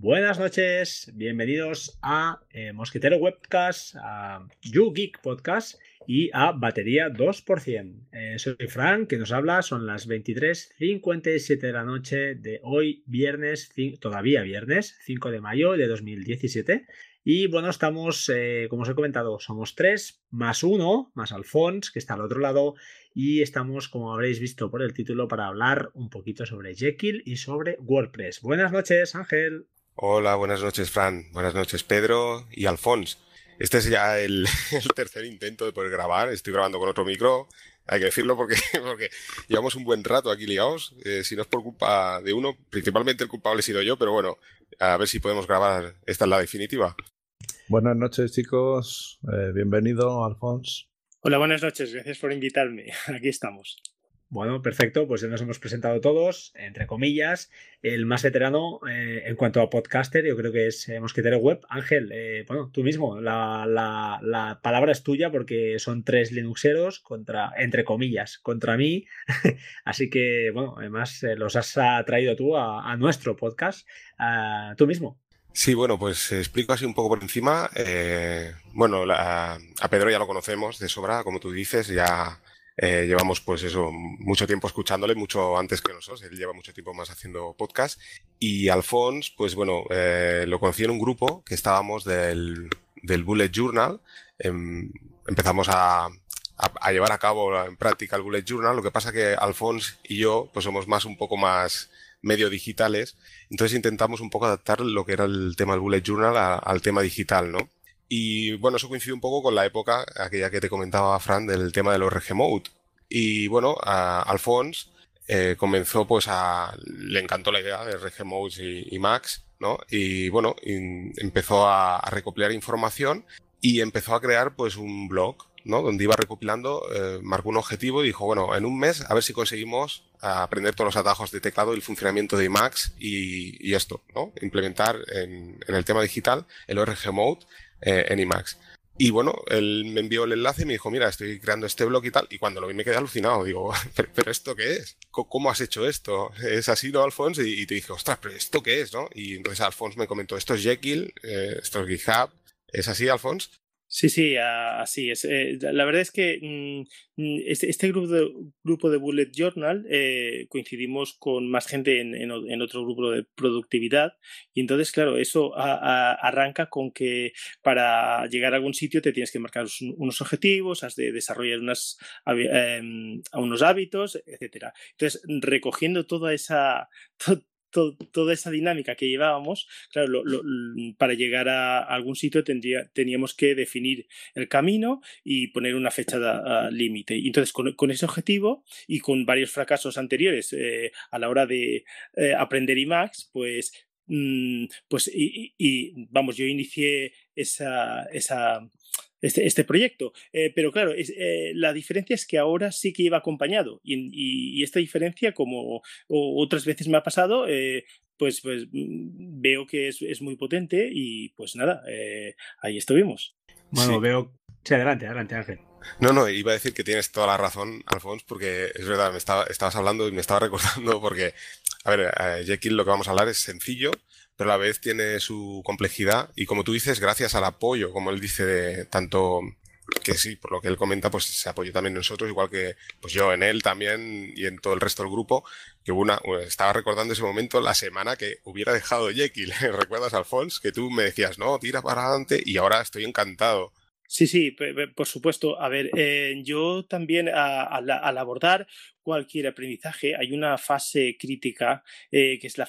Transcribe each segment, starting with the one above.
Buenas noches, bienvenidos a eh, Mosquetero Webcast, a YouGeek Podcast y a Batería 2%. Eh, soy Frank, que nos habla, son las 23.57 de la noche de hoy, viernes, todavía viernes, 5 de mayo de 2017. Y bueno, estamos, eh, como os he comentado, somos tres, más uno, más Alfons, que está al otro lado, y estamos, como habréis visto por el título, para hablar un poquito sobre Jekyll y sobre WordPress. Buenas noches, Ángel. Hola, buenas noches, Fran. Buenas noches, Pedro y Alfons. Este es ya el, tercer intento de poder grabar. Estoy grabando con otro micro. Hay que decirlo porque, porque llevamos un buen rato aquí ligados. Eh, si no es por culpa de uno, principalmente el culpable he sido yo, pero bueno, a ver si podemos grabar. Esta es la definitiva. Buenas noches, chicos. Eh, bienvenido, Alfons. Hola, buenas noches. Gracias por invitarme. Aquí estamos. Bueno, perfecto, pues ya nos hemos presentado todos, entre comillas. El más veterano eh, en cuanto a podcaster, yo creo que es eh, Mosquetero Web. Ángel, bueno, tú mismo, la, la, palabra es tuya porque son tres Linuxeros contra, entre comillas, contra mí. Así que, bueno, además los has traído tú a, nuestro podcast, tú mismo. Sí, bueno, pues explico así un poco por encima. Eh, bueno, a Pedro ya lo conocemos de sobra, como tú dices, ya eh, llevamos pues eso, mucho tiempo escuchándole, mucho antes que nosotros, él lleva mucho tiempo más haciendo podcast. Y Alfons, pues bueno, eh, lo conocí en un grupo que estábamos del, del Bullet Journal. Em, empezamos a, a, a, llevar a cabo en práctica el Bullet Journal, lo que pasa que Alfons y yo pues somos más un poco más medio digitales. Entonces intentamos un poco adaptar lo que era el tema del bullet journal al tema digital, ¿no? Y bueno, eso coincide un poco con la época, aquella que te comentaba Fran, del tema de los Mode. Y bueno, a Alphonse eh, comenzó pues a... le encantó la idea de Regemodes y, y Max, ¿no? Y bueno, empezó a, recopilar información y empezó a crear pues un blog, ¿no? Donde iba recopilando, eh, marcó un objetivo y dijo, bueno, en un mes a ver si conseguimos aprender todos los atajos de teclado y el funcionamiento de Emacs y, esto, ¿no? Implementar en, el tema digital el ORG Mode eh, en Emacs. Y bueno, él me envió el enlace y me dijo, mira, estoy creando este blog y tal. Y cuando lo vi me quedé alucinado. Digo, ¿pero, esto qué es? ¿Cómo has hecho esto? ¿Es así, no, Alphonse? Y, te dije, ostras, ¿pero esto qué es, no? Y entonces Alphonse me comentó, esto es Jekyll, eh, esto es GitHub. ¿Es así, Alphonse? Sí, sí, así es. Eh, la verdad es que mm, mm, este, este, grupo, de, grupo de Bullet Journal eh, coincidimos con más gente en, otro grupo de productividad y entonces, claro, eso arranca con que para llegar a algún sitio te tienes que marcar unos objetivos, has de desarrollar unas, em, unos hábitos, etcétera. Entonces, recogiendo toda esa, toda esa dinámica que llevábamos, claro, para llegar a, algún sitio teníamos que definir el camino y poner una fecha límite. Y entonces, con, ese objetivo y con varios fracasos anteriores eh, a la hora de eh, aprender IMAX, pues mm, pues y, vamos, yo inicié esa, esa, este, este proyecto. Eh, pero claro, eh, la diferencia es que ahora sí que iba acompañado y, esta diferencia, como otras veces me ha pasado, eh, pues, pues mm, veo que es, muy potente y pues nada, ahí estuvimos. Bueno, veo... Sí, adelante, adelante Ángel. No, no, iba a decir que tienes toda la razón, Alfons, porque es verdad, me estaba, estabas hablando y me estaba recordando porque, a ver, Jekyll lo que vamos a hablar es sencillo, pero a la vez tiene su complejidad y como tú dices, gracias al apoyo, como él dice, de tanto que sí, por lo que él comenta, pues se apoyó también nosotros, igual que pues yo en él también y en todo el resto del grupo, que hubo una, estaba recordando ese momento la semana que hubiera dejado Jekyll, ¿recuerdas Alfons? Que tú me decías, no, tira para adelante y ahora estoy encantado. Sí, sí, por supuesto. A ver, eh, yo también al abordar cualquier aprendizaje hay una fase crítica eh, que es la,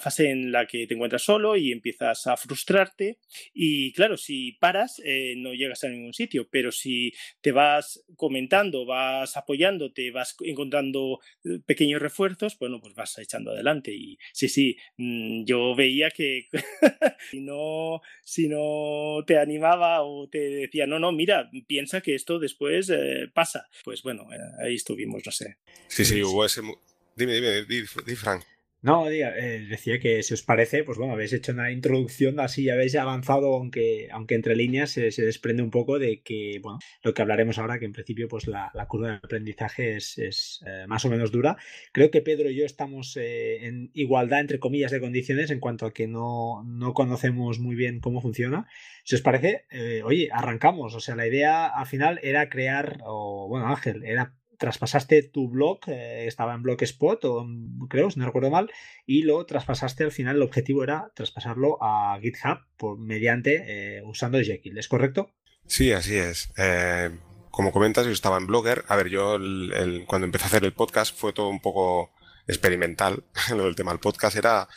fase en la que te encuentras solo y empiezas a frustrarte. Y claro, si paras eh, no llegas a ningún sitio, pero si te vas comentando, vas apoyándote, vas encontrando eh, pequeños refuerzos, bueno, pues vas echando adelante. Y sí, sí, mm, yo veía que si, no, si no te animaba o te decía, no, no, mira, piensa que esto después pasa, pues bueno, ahí estuvimos, no sé. Sí, sí, hubo ese... Dime, dime, di, Frank. No, eh, decía que si os parece, pues bueno, habéis hecho una introducción así, habéis avanzado, aunque, aunque entre líneas se, desprende un poco de que, bueno, lo que hablaremos ahora, que en principio pues la, curva de aprendizaje es, eh, más o menos dura. Creo que Pedro y yo estamos eh, en igualdad, entre comillas, de condiciones en cuanto a que no, no conocemos muy bien cómo funciona. Si os parece, oye, arrancamos. O sea, la idea al final era crear, o bueno, Ángel, era traspasaste tu blog, eh, estaba en Blogspot, o creo, si no recuerdo mal, y lo traspasaste al final, el objetivo era traspasarlo a GitHub por, mediante eh, usando Jekyll, ¿es correcto? Sí, así es. Eh, como comentas, yo estaba en Blogger. A ver, yo cuando empecé a hacer el podcast fue todo un poco experimental. Lo del tema del podcast era,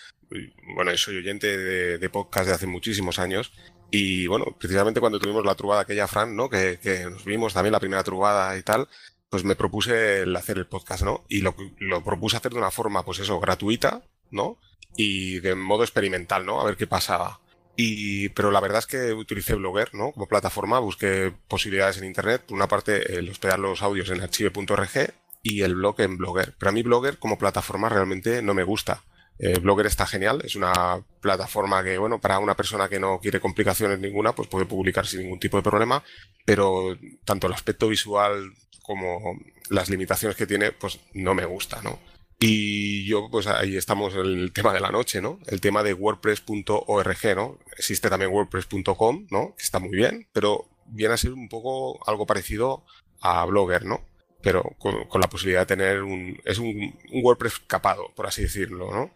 bueno, soy oyente de, podcast de hace muchísimos años y bueno, precisamente cuando tuvimos la trubada aquella, Fran, ¿no? Que, que, nos vimos también la primera trubada y tal, pues me propuse el hacer el podcast, ¿no? Y lo, lo propuse hacer de una forma, pues eso, gratuita, ¿no? Y de modo experimental, ¿no? A ver qué pasaba. Y, pero la verdad es que utilicé Blogger, ¿no? Como plataforma, busqué posibilidades en internet. Por una parte, el hospedar los audios en archive.org y el blog en Blogger. Pero a mí Blogger como plataforma realmente no me gusta. Eh, Blogger está genial, es una plataforma que, bueno, para una persona que no quiere complicaciones ninguna, pues puede publicar sin ningún tipo de problema, pero tanto el aspecto visual como las limitaciones que tiene, pues no me gusta, ¿no? Y yo, pues ahí estamos en el tema de la noche, ¿no? El tema de WordPress.org, ¿no? Existe también WordPress.com, ¿no? Que está muy bien, pero viene a ser un poco algo parecido a Blogger, ¿no? Pero con, la posibilidad de tener un... Es un, WordPress capado, por así decirlo, ¿no?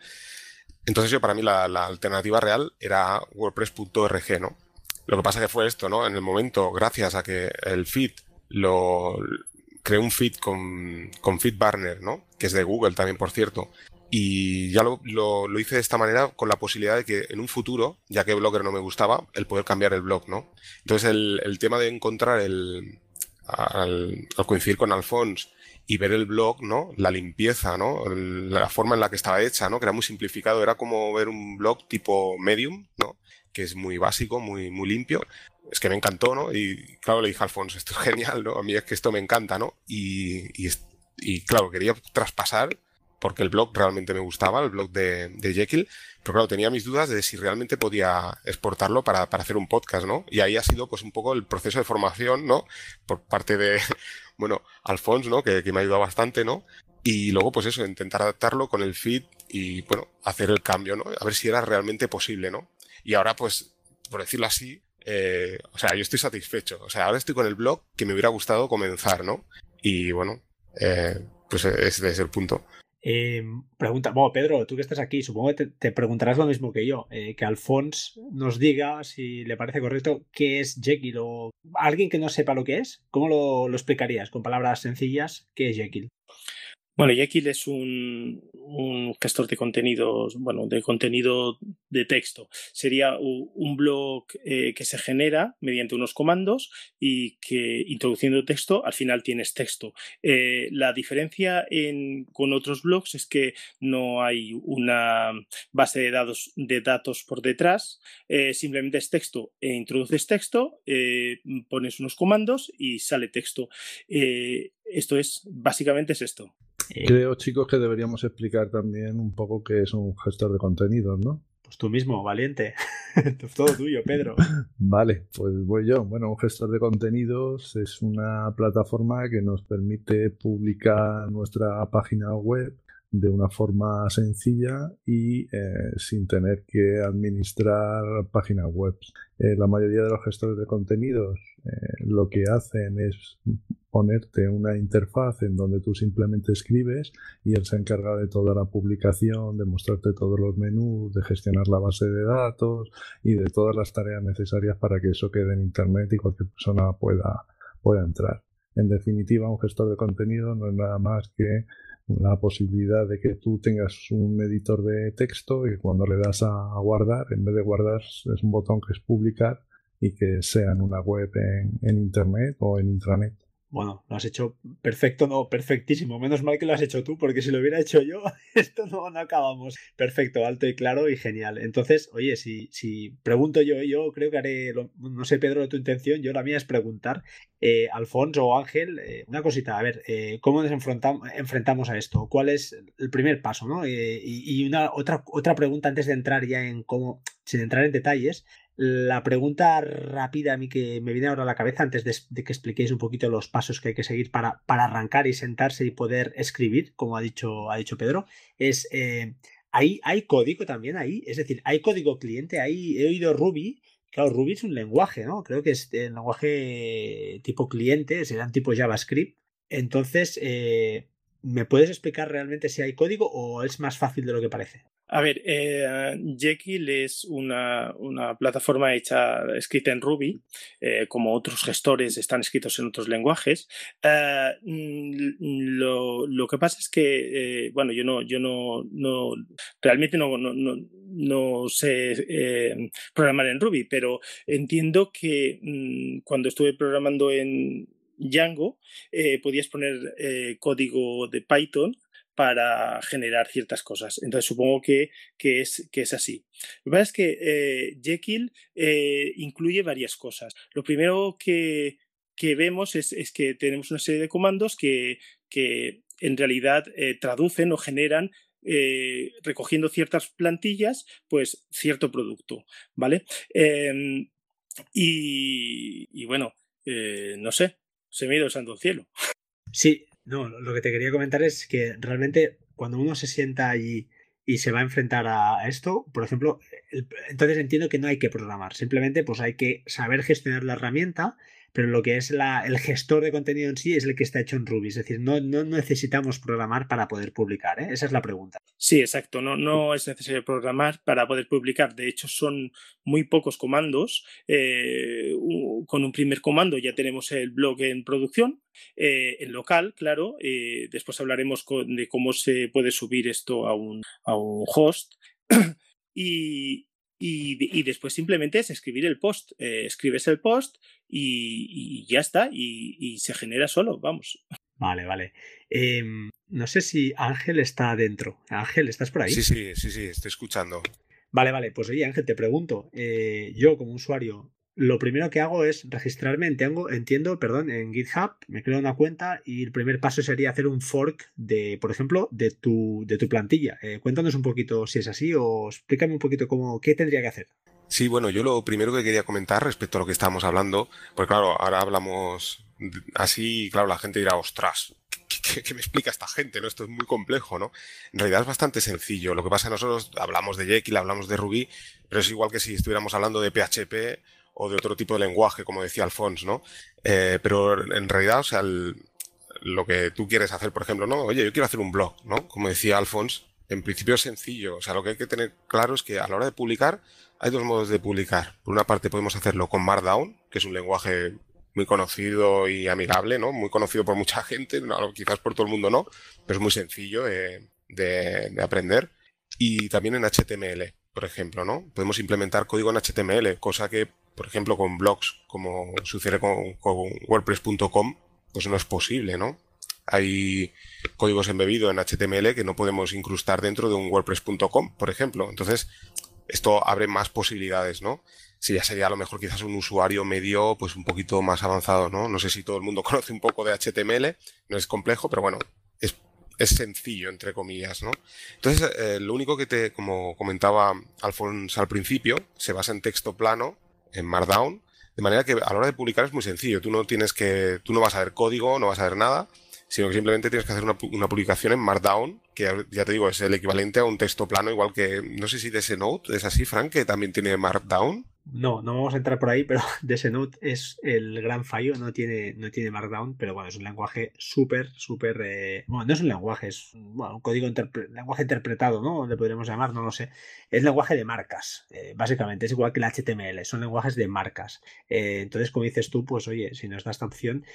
Entonces yo para mí la, la alternativa real era WordPress.org, ¿no? Lo que pasa que fue esto, ¿no? En el momento, gracias a que el feed lo, creé un feed con, con FeedBurner, ¿no? Que es de Google también, por cierto. Y ya lo, lo, hice de esta manera con la posibilidad de que en un futuro, ya que Blogger no me gustaba, el poder cambiar el blog, ¿no? Entonces el, el tema de encontrar el, al, coincidir con Alphonse y ver el blog, ¿no? La limpieza, ¿no? la forma en la que estaba hecha, ¿no? Que era muy simplificado, era como ver un blog tipo Medium, ¿no? Que es muy básico, muy, muy limpio es que me encantó, ¿no? Y claro, le dije a Alfonso, esto es genial, ¿no? A mí es que esto me encanta, ¿no? Y, y, y claro, quería traspasar porque el blog realmente me gustaba, el blog de, de, Jekyll, pero claro, tenía mis dudas de si realmente podía exportarlo para, para, hacer un podcast, ¿no? Y ahí ha sido pues un poco el proceso de formación, ¿no? Por parte de, bueno, Alfonso, ¿no? Que, que me ha ayudado bastante, ¿no? Y luego, pues eso, intentar adaptarlo con el feed y, bueno, hacer el cambio, ¿no? A ver si era realmente posible, ¿no? Y ahora, pues, por decirlo así, eh, o sea, yo estoy satisfecho. O sea, ahora estoy con el blog que me hubiera gustado comenzar, ¿no? Y bueno, eh, pues ese es el punto. Eh, pregunta, bueno, Pedro, tú que estás aquí, supongo que te, preguntarás lo mismo que yo, que Alfons nos diga si le parece correcto qué es Jekyll o alguien que no sepa lo que es, ¿cómo lo, lo explicarías con palabras sencillas? ¿Qué es Jekyll? Bueno, Jekyll es un, gestor de contenidos, bueno, de contenido de texto. Sería un blog eh, que se genera mediante unos comandos y que introduciendo texto, al final tienes texto. Eh, la diferencia con otros blogs es que no hay una base de datos, de datos por detrás, eh, simplemente es texto, e introduces texto, pones unos comandos y sale texto. Esto es, básicamente es esto. Eh, Creo, chicos, que deberíamos explicar también un poco qué es un gestor de contenidos, ¿no? Pues tú mismo, valiente. Todo tuyo, Pedro. Vale, pues voy yo. Bueno, un gestor de contenidos es una plataforma que nos permite publicar nuestra página web de una forma sencilla y eh, sin tener que administrar páginas web. Eh, la mayoría de los gestores de contenidos lo que hacen es ponerte una interfaz en donde tú simplemente escribes y él se encarga de toda la publicación, de mostrarte todos los menús, de gestionar la base de datos y de todas las tareas necesarias para que eso quede en Internet y cualquier persona pueda, pueda entrar. En definitiva, un gestor de contenido no es nada más que la posibilidad de que tú tengas un editor de texto y cuando le das a guardar, en vez de guardar es un botón que es publicar y que sea en una web en, en Internet o en intranet. Bueno, lo has hecho perfecto, no, perfectísimo. Menos mal que lo has hecho tú, porque si lo hubiera hecho yo, esto no, acabamos. Perfecto, alto y claro y genial. Entonces, oye, si, si pregunto yo, yo creo que haré, no sé, Pedro, tu intención, yo la mía es preguntar, eh, Alfonso o Ángel, eh, una cosita, a ver, eh, ¿cómo nos enfrentamos, a esto? ¿Cuál es el primer paso? ¿no? y, y una otra, otra pregunta antes de entrar ya en cómo, sin entrar en detalles, la pregunta rápida a mí que me viene ahora a la cabeza antes de, que expliquéis un poquito los pasos que hay que seguir para, para, arrancar y sentarse y poder escribir, como ha dicho, ha dicho Pedro, es, eh, ¿hay, ¿hay código también ahí? Es decir, ¿hay código cliente? Ahí he oído Ruby, claro, Ruby es un lenguaje, ¿no? Creo que es el lenguaje tipo cliente, serán tipo JavaScript. Entonces, eh, ¿me puedes explicar realmente si hay código o es más fácil de lo que parece? A ver, eh, Jekyll es una, plataforma hecha, escrita en Ruby, eh, como otros gestores están escritos en otros lenguajes. Eh, mm, lo, que pasa es que, bueno, yo no, yo no, no realmente no, no, no, sé programar en Ruby, pero entiendo que mm, cuando estuve programando en Django, podías poner código de Python para generar ciertas cosas. Entonces supongo que, que, es, que es así. Lo que pasa es que eh, Jekyll eh, incluye varias cosas. Lo primero que, que vemos es, es, que tenemos una serie de comandos que, en realidad eh, traducen o generan recogiendo ciertas plantillas, pues cierto producto, ¿vale? Em, y, bueno, no sé, se me ha ido el santo cielo. Sí, no, lo que te quería comentar es que realmente cuando uno se sienta allí y se va a enfrentar a esto, por ejemplo, entonces entiendo que no hay que programar, simplemente pues hay que saber gestionar la herramienta pero lo que es el gestor de contenido en sí es el que está hecho en Ruby. Es decir, no, necesitamos programar para poder publicar. ¿eh? Esa es la pregunta. Sí, exacto. No, no es necesario programar para poder publicar. De hecho, son muy pocos comandos. Eh, con un primer comando ya tenemos el blog en producción, eh, en local, claro. después hablaremos de cómo se puede subir esto a un, a un host. y, y, después simplemente es escribir el post. Eh, escribes el post y, ya está, y, se genera solo, vamos. Vale, vale. Em, no sé si Ángel está adentro. Ángel, ¿estás por ahí? Sí, sí, sí, sí, estoy escuchando. Vale, vale. Pues oye, Ángel, te pregunto. Eh, yo como usuario, lo primero que hago es registrarme, entiendo, entiendo, perdón, en GitHub, me creo una cuenta y el primer paso sería hacer un fork de, por ejemplo, de tu, de tu plantilla. Eh, cuéntanos un poquito si es así o explícame un poquito cómo, qué tendría que hacer. Sí, bueno, yo lo primero que quería comentar respecto a lo que estábamos hablando, pues claro, ahora hablamos así, claro, la gente dirá, ostras, ¿qué, me explica esta gente? ¿no? Esto es muy complejo, ¿no? En realidad es bastante sencillo. Lo que pasa nosotros hablamos de Jekyll, hablamos de Ruby, pero es igual que si estuviéramos hablando de PHP o de otro tipo de lenguaje, como decía Alphonse, ¿no? Eh, pero en realidad, o sea, lo que tú quieres hacer, por ejemplo, ¿no? Oye, yo quiero hacer un blog, ¿no? Como decía Alphonse, en principio es sencillo. O sea, lo que hay que tener claro es que a la hora de publicar, hay dos modos de publicar. Por una parte podemos hacerlo con Markdown, que es un lenguaje muy conocido y amigable, ¿no? Muy conocido por mucha gente, quizás por todo el mundo no, pero es muy sencillo de aprender. Y también en HTML, por ejemplo, ¿no? Podemos implementar código en HTML, cosa que por ejemplo, con blogs, como sucede con, WordPress.com, pues no es posible, ¿no? Hay códigos embebidos en HTML que no podemos incrustar dentro de un WordPress.com, por ejemplo. Entonces, esto abre más posibilidades, ¿no? Si ya sería a lo mejor quizás un usuario medio, pues un poquito más avanzado, ¿no? No sé si todo el mundo conoce un poco de HTML, no es complejo, pero bueno, es, es sencillo, entre comillas, ¿no? Entonces, eh, lo único que te, como comentaba Alfonso al principio, se basa en texto plano en Markdown, de manera que a la hora de publicar es muy sencillo. Tú no tienes que, tú no vas a ver código, no vas a ver nada, sino que simplemente tienes que hacer una, una publicación en Markdown, que ya te digo, es el equivalente a un texto plano, igual que, no sé si de ese Note es así, Frank, que también tiene Markdown. No, no vamos a entrar por ahí, pero Note es el gran fallo, no tiene, no tiene Markdown, pero bueno, es un lenguaje súper, súper... Eh, bueno, no es un lenguaje, es un código lenguaje interpretado, ¿no? Le podríamos llamar, no lo sé. Es lenguaje de marcas, eh, básicamente, es igual que el HTML, son lenguajes de marcas. Eh, entonces, como dices tú, pues oye, si nos da esta opción,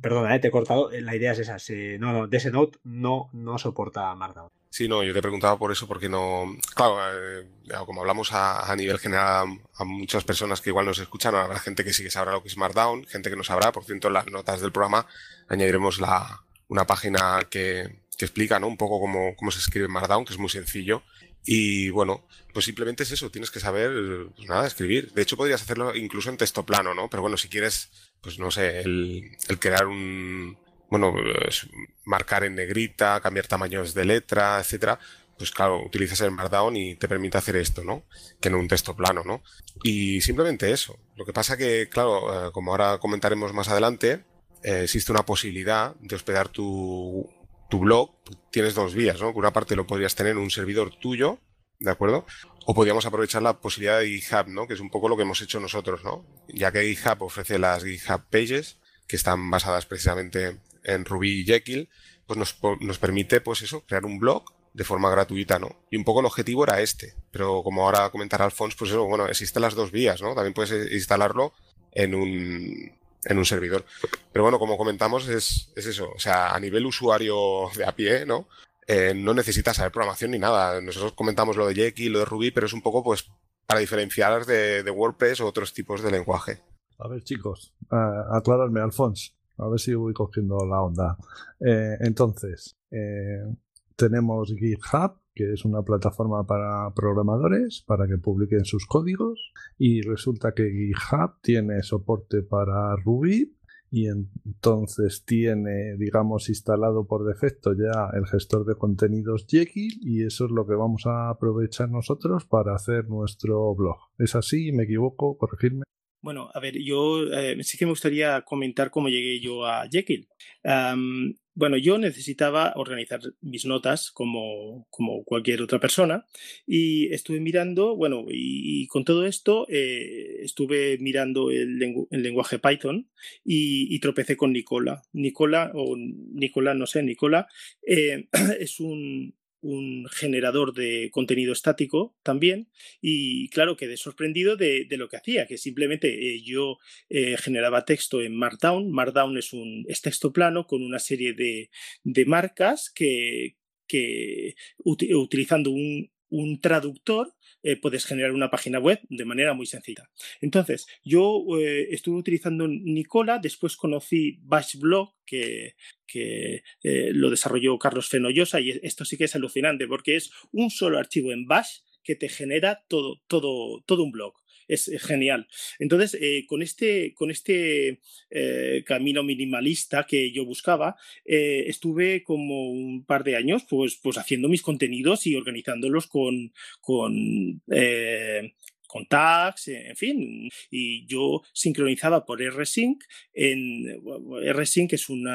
perdona, te he cortado, la idea es esa, no, no, Note no, no soporta Markdown. Sí, no, yo te preguntaba por eso, porque no. Claro, eh, como hablamos a, nivel general a, muchas personas que igual nos escuchan, habrá gente que sí que sabrá lo que es Markdown, gente que no sabrá. Por cierto, en las notas del programa añadiremos la, una página que, explica ¿no? un poco cómo, cómo se escribe Markdown, que es muy sencillo. Y bueno, pues simplemente es eso, tienes que saber, pues nada, escribir. De hecho, podrías hacerlo incluso en texto plano, ¿no? Pero bueno, si quieres, pues no sé, el, el crear un, bueno, marcar en negrita, cambiar tamaños de letra, etcétera, pues claro, utilizas el Markdown y te permite hacer esto, ¿no? Que en un texto plano, ¿no? Y simplemente eso. Lo que pasa que, claro, eh, como ahora comentaremos más adelante, eh, existe una posibilidad de hospedar tu, tu blog. Tienes dos vías, ¿no? Por una parte lo podrías tener en un servidor tuyo, ¿de acuerdo? O podríamos aprovechar la posibilidad de GitHub, ¿no? Que es un poco lo que hemos hecho nosotros, ¿no? Ya que GitHub ofrece las GitHub Pages, que están basadas precisamente en Ruby y Jekyll, pues nos, nos permite, pues eso, crear un blog de forma gratuita, ¿no? Y un poco el objetivo era este, pero como ahora comentará Alfonso, pues eso, bueno, existen las dos vías, ¿no? También puedes instalarlo en un, en un servidor. Pero bueno, como comentamos, es, es eso, o sea, a nivel usuario de a pie, ¿no? Eh, no necesitas saber programación ni nada. Nosotros comentamos lo de Jekyll, lo de Ruby, pero es un poco, pues, para diferenciar de, de WordPress o otros tipos de lenguaje. A ver, chicos, uh, aclararme, Alfonso. A ver si voy cogiendo la onda. Eh, entonces, eh, tenemos GitHub, que es una plataforma para programadores, para que publiquen sus códigos. Y resulta que GitHub tiene soporte para Ruby y entonces tiene, digamos, instalado por defecto ya el gestor de contenidos Jekyll y eso es lo que vamos a aprovechar nosotros para hacer nuestro blog. ¿Es así? ¿Me equivoco? Corregirme. Bueno, a ver, yo eh, sí que me gustaría comentar cómo llegué yo a Jekyll. bueno, yo necesitaba organizar mis notas como, como, cualquier otra persona y estuve mirando, bueno, y, con todo esto eh, estuve mirando el, lenguaje Python y, tropecé con Nicola. Nicola, o Nicola, no sé, Nicola, eh, es un, un generador de contenido estático también y claro quedé sorprendido de, lo que hacía que simplemente eh, yo eh, generaba texto en Markdown. Markdown es un texto plano con una serie de, marcas que, que utilizando un, un traductor eh, puedes generar una página web de manera muy sencilla. Entonces, yo eh, estuve utilizando Nicola, después conocí Bashblog, que, que eh, lo desarrolló Carlos Fenollosa, y esto sí que es alucinante, porque es un solo archivo en Bash que te genera todo, todo, todo un blog es genial. Entonces, eh, con este, con este eh, camino minimalista que yo buscaba, eh, estuve como un par de años pues, pues haciendo mis contenidos y organizándolos con, con con tags, en fin, y yo sincronizaba por rsync. En, rsync es un,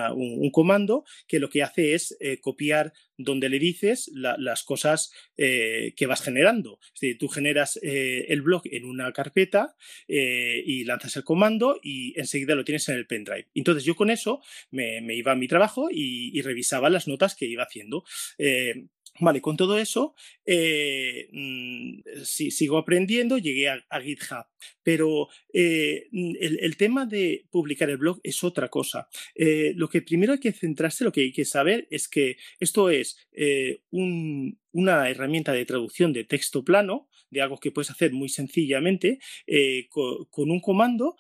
comando que lo que hace es eh, copiar donde le dices las cosas eh, que vas generando. Es decir, tú generas eh, el blog en una carpeta y lanzas el comando y enseguida lo tienes en el pendrive. Entonces yo con eso me, iba a mi trabajo y, revisaba las notas que iba haciendo. Vale, con todo eso, eh, mm, sigo aprendiendo, llegué a, GitHub, pero eh, mm, el, tema de publicar el blog es otra cosa. Eh, lo que primero hay que centrarse, lo que hay que saber es que esto es una herramienta de traducción de texto plano, de algo que puedes hacer muy sencillamente, con, con, un comando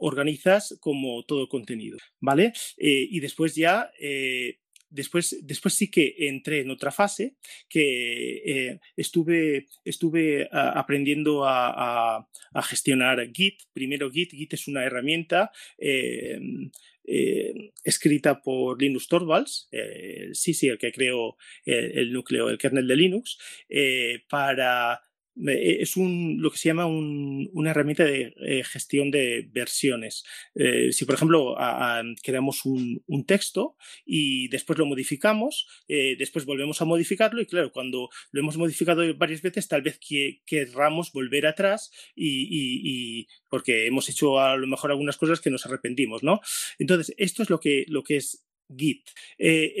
organizas como todo el contenido, ¿vale? y después ya después, después sí que entré en otra fase que eh, estuve, estuve aprendiendo a, gestionar Git. Primero Git, Git es una herramienta eh, eh, escrita por Linus Torvalds, sí, sí, el que creó el, núcleo, el kernel de Linux, para es un, lo que se llama una herramienta de eh, gestión de versiones. Eh, si, por ejemplo, creamos un, texto y después lo modificamos, eh, después volvemos a modificarlo y claro, cuando lo hemos modificado varias veces, tal vez que, querramos volver atrás y, porque hemos hecho a lo mejor algunas cosas que nos arrepentimos, ¿no? Entonces, esto es lo que, lo que es Git. Eh,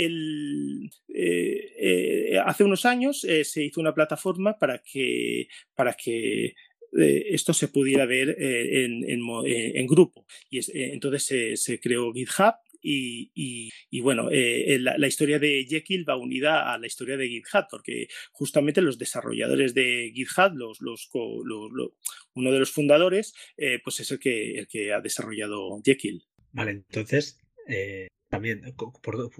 eh, eh, hace unos años se hizo una plataforma para que, para que esto se pudiera ver en, en, grupo. Y entonces se, creó GitHub y, bueno, eh, la, historia de Jekyll va unida a la historia de GitHub, porque justamente los desarrolladores de GitHub, los, uno de los fundadores, pues es el que, el que ha desarrollado Jekyll. Vale, entonces, también,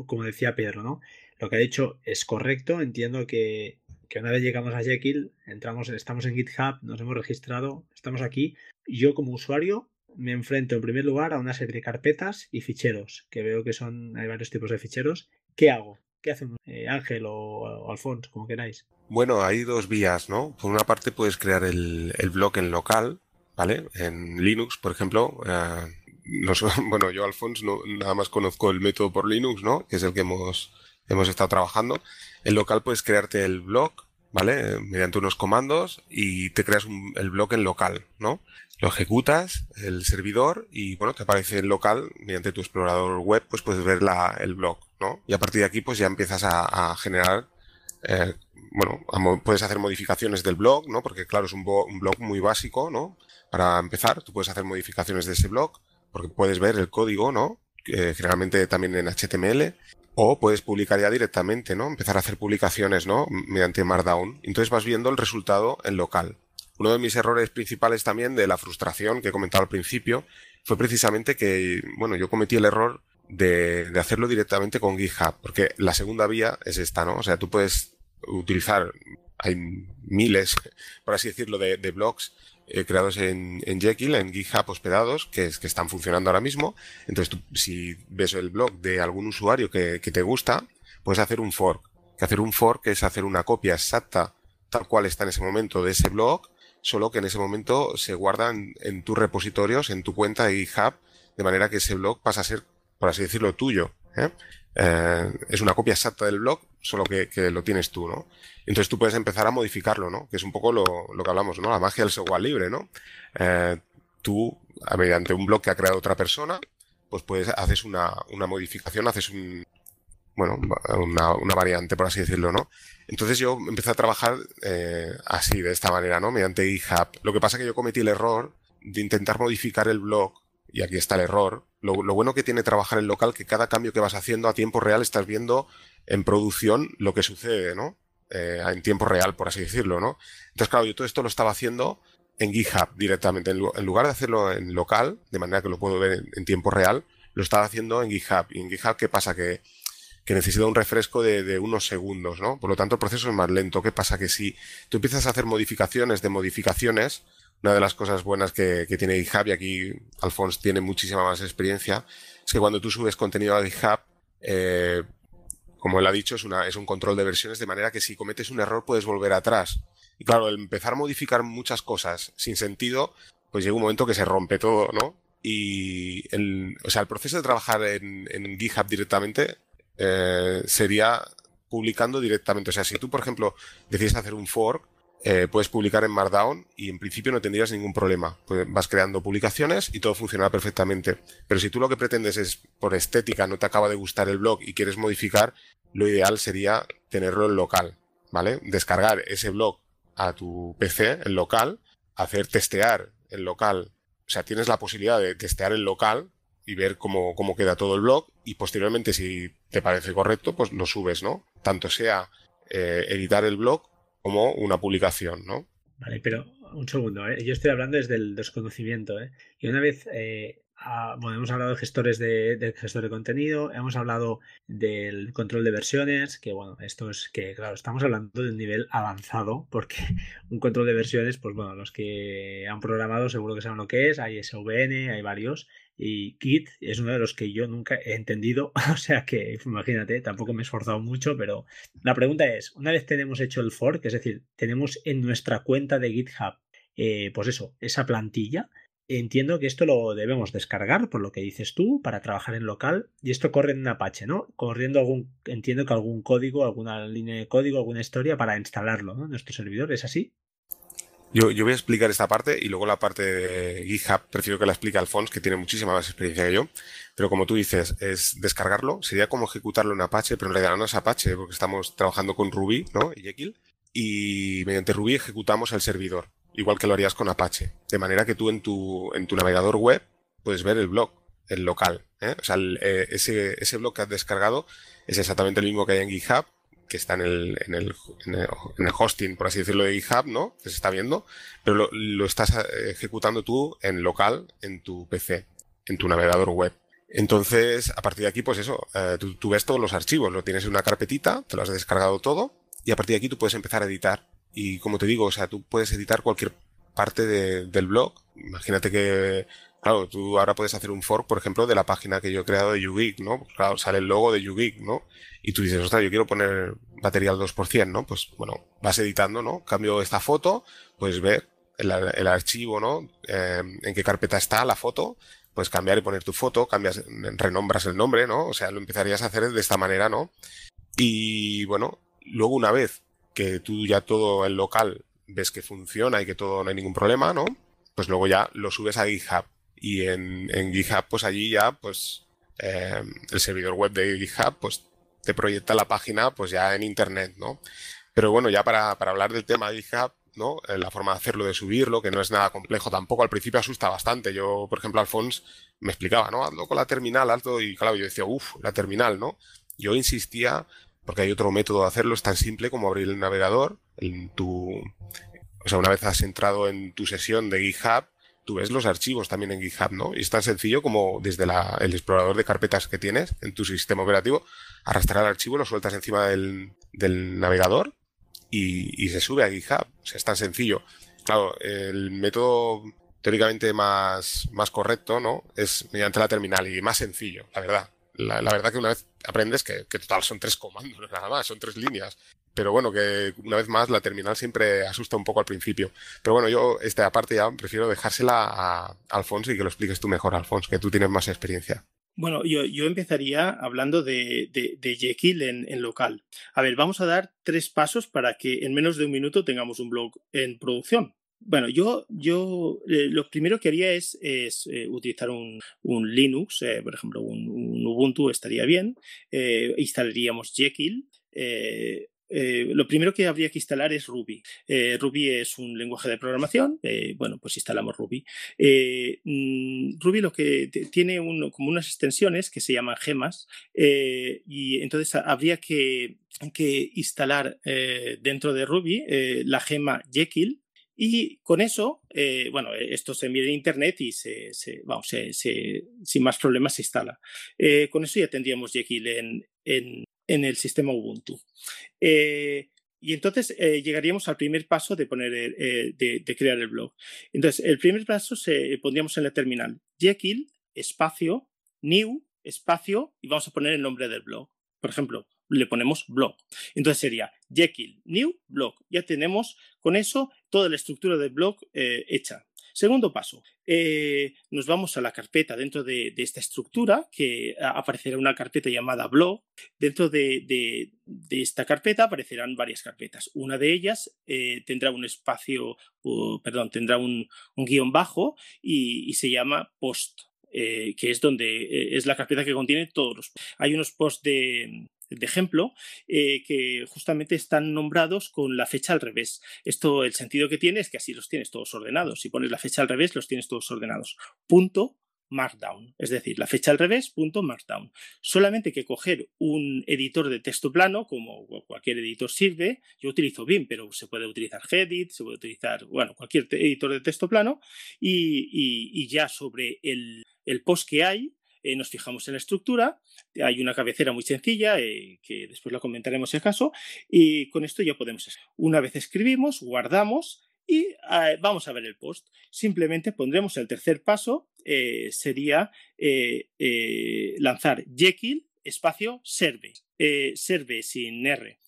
como decía Pedro, ¿no? Lo que ha dicho es correcto. Entiendo que, que una vez llegamos a Jekyll, entramos, estamos en GitHub, nos hemos registrado, estamos aquí. Yo como usuario me enfrento en primer lugar a una serie de carpetas y ficheros, que veo que son, hay varios tipos de ficheros. ¿Qué hago? ¿Qué hacemos? Eh, Ángel o, Alfonso, como queráis. Bueno, hay dos vías, ¿no? Por una parte puedes crear el, el blog en local, ¿vale? En Linux, por ejemplo. Eh, bueno, yo, Alfonso, no, nada más conozco el método por Linux, ¿no? Que es el que hemos, hemos estado trabajando. En local puedes crearte el blog, ¿vale? Mediante unos comandos y te creas el blog en local, ¿no? Lo ejecutas, el servidor, y bueno, te aparece en local, mediante tu explorador web, pues puedes ver la, el blog, ¿no? Y a partir de aquí, pues ya empiezas a, generar, eh, bueno, puedes hacer modificaciones del blog, ¿no? Porque claro, es un, un blog muy básico, ¿no? Para empezar, tú puedes hacer modificaciones de ese blog, porque puedes ver el código, ¿no? generalmente también en HTML, o puedes publicar ya directamente, ¿no? Empezar a hacer publicaciones, ¿no? Mediante Markdown. Entonces vas viendo el resultado en local. Uno de mis errores principales también de la frustración que he comentado al principio fue precisamente que, bueno, yo cometí el error de, hacerlo directamente con GitHub, porque la segunda vía es esta, ¿no? O sea, tú puedes utilizar, hay miles, por así decirlo, de, de blogs eh, creados en, en, Jekyll, en GitHub hospedados, que, que están funcionando ahora mismo. Entonces, tú, si ves el blog de algún usuario que, que te gusta, puedes hacer un fork. Que hacer un fork es hacer una copia exacta, tal cual está en ese momento de ese blog, solo que en ese momento se guardan en tus repositorios, en tu cuenta de GitHub, de manera que ese blog pasa a ser, por así decirlo, tuyo. ¿eh? Eh, es una copia exacta del blog, solo que, lo tienes tú, ¿no? Entonces tú puedes empezar a modificarlo, ¿no? Que es un poco lo, lo que hablamos, ¿no? La magia del software libre, ¿no? Eh, tú, mediante un blog que ha creado otra persona, pues puedes, haces una, una modificación, haces un, bueno, una, una, variante, por así decirlo, ¿no? Entonces yo empecé a trabajar eh, así, de esta manera, ¿no? Mediante GitHub. Lo que pasa es que yo cometí el error de intentar modificar el blog, y aquí está el error. Lo, bueno que tiene trabajar en local, que cada cambio que vas haciendo a tiempo real estás viendo en producción lo que sucede, ¿no? Eh, en tiempo real, por así decirlo, ¿no? Entonces, claro, yo todo esto lo estaba haciendo en GitHub directamente. En, lugar de hacerlo en local, de manera que lo puedo ver en, en tiempo real, lo estaba haciendo en GitHub. Y en GitHub, ¿qué pasa? Que que necesita un refresco de, de, unos segundos, ¿no? Por lo tanto, el proceso es más lento. ¿Qué pasa? Que si tú empiezas a hacer modificaciones de modificaciones, una de las cosas buenas que, que tiene GitHub, y aquí Alphonse tiene muchísima más experiencia, es que cuando tú subes contenido a GitHub, eh, como él ha dicho, es, una, es un control de versiones, de manera que si cometes un error puedes volver atrás. Y claro, el empezar a modificar muchas cosas sin sentido, pues llega un momento que se rompe todo, ¿no? Y el, o sea, el proceso de trabajar en, en GitHub directamente eh, sería publicando directamente. O sea, si tú, por ejemplo, decides hacer un fork, eh, puedes publicar en Markdown y en principio no tendrías ningún problema. Pues vas creando publicaciones y todo funcionará perfectamente. Pero si tú lo que pretendes es, por estética, no te acaba de gustar el blog y quieres modificar, lo ideal sería tenerlo en local, ¿vale? Descargar ese blog a tu PC en local, hacer testear en local. O sea, tienes la posibilidad de testear en local y ver cómo, cómo queda todo el blog y posteriormente si te parece correcto, pues lo subes, ¿no? Tanto sea eh, editar el blog como una publicación, ¿no? Vale, pero un segundo, ¿eh? yo estoy hablando desde el desconocimiento, ¿eh? Y una vez eh, bueno, hemos hablado de gestores de, del gestor de contenido, hemos hablado del control de versiones, que bueno, esto es que, claro, estamos hablando de un nivel avanzado, porque un control de versiones, pues bueno, los que han programado seguro que saben lo que es, hay SVN, hay varios, y Git es uno de los que yo nunca he entendido, o sea que imagínate, tampoco me he esforzado mucho, pero la pregunta es, una vez tenemos hecho el fork, es decir, tenemos en nuestra cuenta de GitHub, eh, pues eso, esa plantilla, Entiendo que esto lo debemos descargar, por lo que dices tú, para trabajar en local. Y esto corre en Apache, ¿no? Corriendo algún, entiendo que algún código, alguna línea de código, alguna historia para instalarlo, ¿no? En nuestro servidor, ¿es así? Yo, yo voy a explicar esta parte y luego la parte de GitHub, prefiero que la explique Alphonse, que tiene muchísima más experiencia que yo. Pero como tú dices, es descargarlo, sería como ejecutarlo en Apache, pero en realidad no es Apache, porque estamos trabajando con Ruby, ¿no? Y Jekyll. Y mediante Ruby ejecutamos el servidor igual que lo harías con Apache. De manera que tú en tu, en tu navegador web puedes ver el blog, el local. ¿eh? O sea, ese, ese blog que has descargado es exactamente el mismo que hay en GitHub, que está en el, en el, en el, hosting, por así decirlo, de GitHub, ¿no? Que se está viendo, pero lo, estás ejecutando tú en local, en tu PC, en tu navegador web. Entonces, a partir de aquí, pues eso, eh, tú, ves todos los archivos, lo tienes en una carpetita, te lo has descargado todo, y a partir de aquí tú puedes empezar a editar. Y como te digo, o sea, tú puedes editar cualquier parte del blog. Imagínate que, claro, tú ahora puedes hacer un fork, por ejemplo, de la página que yo he creado de YouGeek, ¿no? Claro, sale el logo de YouGeek, ¿no? Y tú dices, ostras, yo quiero poner batería al 2%, ¿no? Pues bueno, vas editando, ¿no? Cambio esta foto, puedes ver el, archivo, ¿no? Eh, en qué carpeta está la foto, puedes cambiar y poner tu foto, cambias, renombras el nombre, ¿no? O sea, lo empezarías a hacer de esta manera, ¿no? Y bueno, luego una vez que tú ya todo el local ves que funciona y que todo no hay ningún problema, ¿no? Pues luego ya lo subes a GitHub. Y en, en GitHub, pues allí ya, pues, eh, el servidor web de GitHub, pues, te proyecta la página, pues ya en Internet, ¿no? Pero bueno, ya para, para hablar del tema de GitHub, ¿no? Eh, la forma de hacerlo, de subirlo, que no es nada complejo tampoco. Al principio asusta bastante. Yo, por ejemplo, Alfons me explicaba, ¿no? Hazlo con la terminal, alto y claro, yo decía, uff, la terminal, ¿no? Yo insistía, porque hay otro método de hacerlo, es tan simple como abrir el navegador, en tu, o sea, una vez has entrado en tu sesión de GitHub, tú ves los archivos también en GitHub, ¿no? Y es tan sencillo como desde el explorador de carpetas que tienes en tu sistema operativo, arrastrar el archivo, lo sueltas encima del, navegador y, se sube a GitHub. O sea, es tan sencillo. Claro, el método teóricamente más, más correcto, ¿no? Es mediante la terminal y más sencillo, la verdad. La, verdad que una vez aprendes que, que, total son tres comandos, nada más, son tres líneas. Pero bueno, que una vez más la terminal siempre asusta un poco al principio. Pero bueno, yo esta parte ya prefiero dejársela a Alfonso y que lo expliques tú mejor, Alfonso, que tú tienes más experiencia. Bueno, yo, empezaría hablando de, de, Jekyll en, local. A ver, vamos a dar tres pasos para que en menos de un minuto tengamos un blog en producción. Bueno, yo, yo eh, lo primero que haría es, eh, utilizar un, Linux, eh, por ejemplo, un, Ubuntu estaría bien. instalaríamos Jekyll. Eh, lo primero que habría que instalar es Ruby. Eh, Ruby es un lenguaje de programación. Eh, bueno, pues instalamos Ruby. Mm, Ruby lo que tiene como unas extensiones que se llaman gemas y entonces habría que, instalar dentro de Ruby la gema Jekyll y con eso, bueno, esto se mide en internet y se, vamos, sin más problemas se instala. con eso ya tendríamos Jekyll en, en el sistema Ubuntu. Eh, y entonces eh, llegaríamos al primer paso de, poner, eh, de, crear el blog. Entonces, el primer paso se pondríamos en la terminal Jekyll, espacio, new, espacio, y vamos a poner el nombre del blog. Por ejemplo, le ponemos blog. Entonces sería Jekyll, new, blog. Ya tenemos con eso toda la estructura del blog hecha. Segundo paso, eh, nos vamos a la carpeta dentro de, esta estructura, que aparecerá una carpeta llamada blog. Dentro de, esta carpeta aparecerán varias carpetas. Una de ellas eh, tendrá un espacio, perdón, tendrá un, guion bajo y, se llama post. Eh, que es donde es la carpeta que contiene todos los. Hay unos posts de, de ejemplo, eh, que justamente están nombrados con la fecha al revés. Esto, el sentido que tiene es que así los tienes todos ordenados. Si pones la fecha al revés, los tienes todos ordenados. Punto Markdown, es decir, la fecha al revés, punto Markdown. Solamente que coger un editor de texto plano, como cualquier editor sirve, yo utilizo BIM, pero se puede utilizar Gedit, se puede utilizar, bueno, cualquier editor de texto plano, y, ya sobre el, el post que hay, eh, nos fijamos en la estructura, hay una cabecera muy sencilla, eh, que después la comentaremos el caso, y con esto ya podemos hacer. Una vez escribimos, guardamos y eh, vamos a ver el post. Simplemente pondremos el tercer paso, sería lanzar Jekyll espacio serve, serve sin R.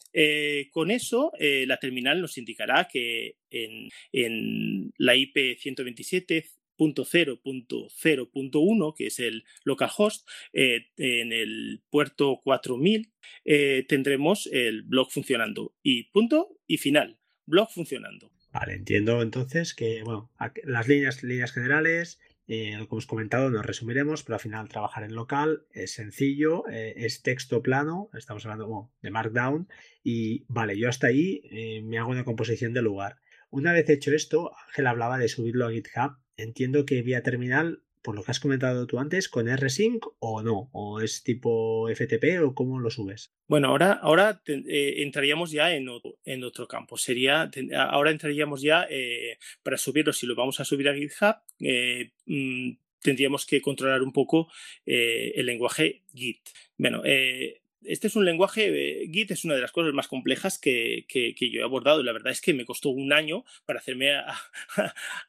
con eso, la terminal nos indicará que en, en la IP 127 .0.0.1, que es el localhost, eh, en el puerto 4000 eh, tendremos el blog funcionando. Y punto y final, blog funcionando. Vale, entiendo entonces que, bueno, las líneas, líneas generales, eh, que hemos comentado, nos resumiremos, pero al final trabajar en local es sencillo, es texto plano, estamos hablando de Markdown, y vale, yo hasta ahí me hago una composición de lugar. Una vez hecho esto, Ángel hablaba de subirlo a GitHub Entiendo que vía terminal por lo que has comentado tú antes, con rsync o no? ¿O es tipo FTP o cómo lo subes? Bueno, ahora, ahora eh, entraríamos ya en otro, en otro campo. Sería, ahora entraríamos ya eh, para subirlo, si lo vamos a subir a GitHub, eh, mm, tendríamos que controlar un poco el lenguaje Git. Bueno, este es un lenguaje, Git es una de las cosas más complejas que, yo he abordado. La verdad es que me costó un año para hacerme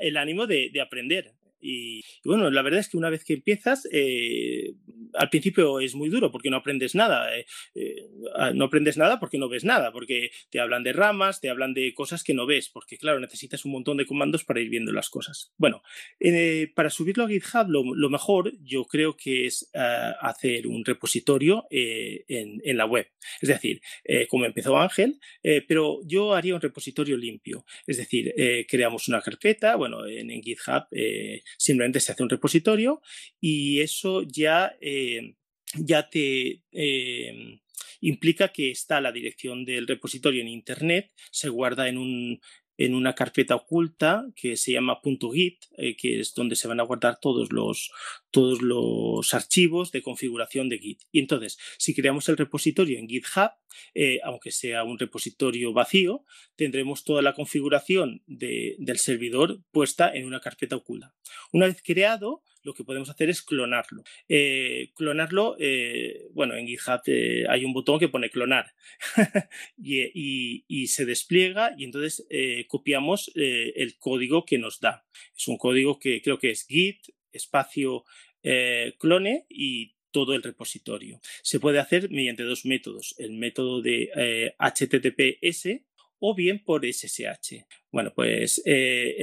el ánimo de, aprender. Y, bueno, la verdad es que una vez que empiezas, eh, al principio es muy duro porque no aprendes nada. Eh, eh, no aprendes nada porque no ves nada, porque te hablan de ramas, te hablan de cosas que no ves, porque claro, necesitas un montón de comandos para ir viendo las cosas. Bueno, para subirlo a GitHub, lo, mejor yo creo que es hacer un repositorio en, la web. Es decir, como empezó Ángel, pero yo haría un repositorio limpio. Es decir, creamos una carpeta, bueno, en, en GitHub simplemente se hace un repositorio y eso ya, eh, ya te eh, implica que está la dirección del repositorio en Internet, se guarda en un, en una carpeta oculta que se llama .git, eh, que es donde se van a guardar todos los, todos los archivos de configuración de Git. Y entonces, si creamos el repositorio en GitHub, eh, aunque sea un repositorio vacío, tendremos toda la configuración del servidor puesta en una carpeta oculta. Una vez creado, lo que podemos hacer es clonarlo. Eh, clonarlo, eh, bueno, en GitHub eh, hay un botón que pone clonar y, se despliega y entonces copiamos el código que nos da. Es un código que creo que es git espacio clone y todo el repositorio. Se puede hacer mediante dos métodos, el método de HTTPS o bien por SSH. Bueno, pues eh,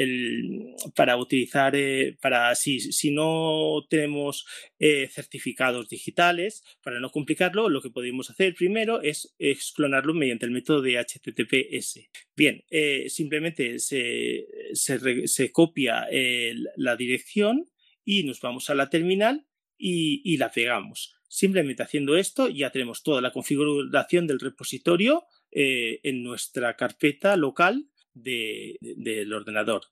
para utilizar, eh, para si, si, no tenemos eh, certificados digitales, para no complicarlo, lo que podemos hacer primero es, clonarlo mediante el método de HTTPS. Bien, simplemente se, se, copia la dirección y nos vamos a la terminal y, y la pegamos. Simplemente haciendo esto ya tenemos toda la configuración del repositorio eh, en nuestra carpeta local del ordenador.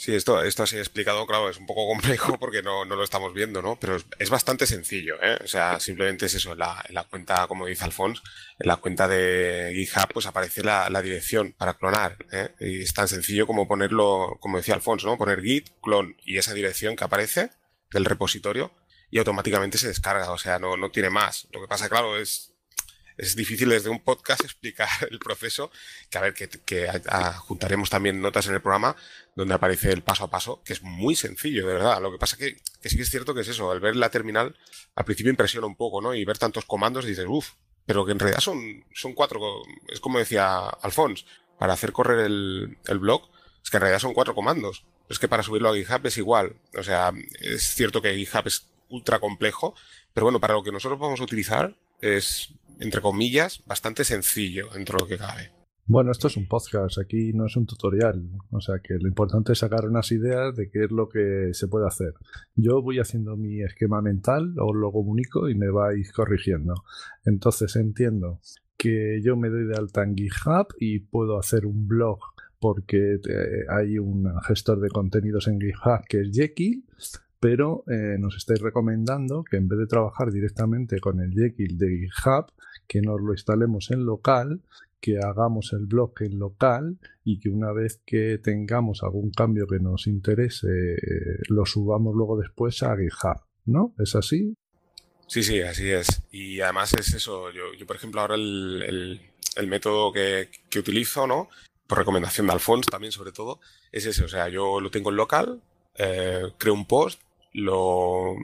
Sí, esto, esto así explicado, claro, es un poco complejo porque no, no lo estamos viendo, ¿no? Pero es, bastante sencillo, ¿eh? O sea, simplemente es eso, en la, la cuenta, como dice Alfons, en la cuenta de GitHub, pues aparece la, la dirección para clonar, ¿eh? Y es tan sencillo como ponerlo, como decía Alfons, ¿no? Poner git, clon y esa dirección que aparece del repositorio y automáticamente se descarga, o sea, no, no tiene más. Lo que pasa, claro, es es difícil desde un podcast explicar el proceso, que a ver, que, juntaremos también notas en el programa donde aparece el paso a paso, que es muy sencillo, de verdad. Lo que pasa que, que sí que es cierto que es eso, al ver la terminal, al principio impresiona un poco, ¿no? Y ver tantos comandos dices, uff, pero que en realidad son, son cuatro, es como decía Alfons, para hacer correr el, el blog, es que en realidad son cuatro comandos. Es que para subirlo a GitHub es igual. O sea, es cierto que GitHub es ultra complejo, pero bueno, para lo que nosotros vamos a utilizar es entre comillas, bastante sencillo dentro de lo que cabe. Bueno, esto es un podcast, aquí no es un tutorial, o sea que lo importante es sacar unas ideas de qué es lo que se puede hacer. Yo voy haciendo mi esquema mental, os lo comunico y me vais corrigiendo. Entonces entiendo que yo me doy de alta en GitHub y puedo hacer un blog porque eh, hay un gestor de contenidos en GitHub que es Jekyll pero eh, nos estáis recomendando que en vez de trabajar directamente con el Jekyll de GitHub, que nos lo instalemos en local, que hagamos el blog en local y que una vez que tengamos algún cambio que nos interese, eh, lo subamos luego después a GitHub, ¿no? ¿Es así? Sí, sí, así es. Y además es eso, yo, yo por ejemplo ahora el, el, método que, que, utilizo, ¿no? Por recomendación de Alfonso también sobre todo, es ese, o sea, yo lo tengo en local, eh, creo un post, lo,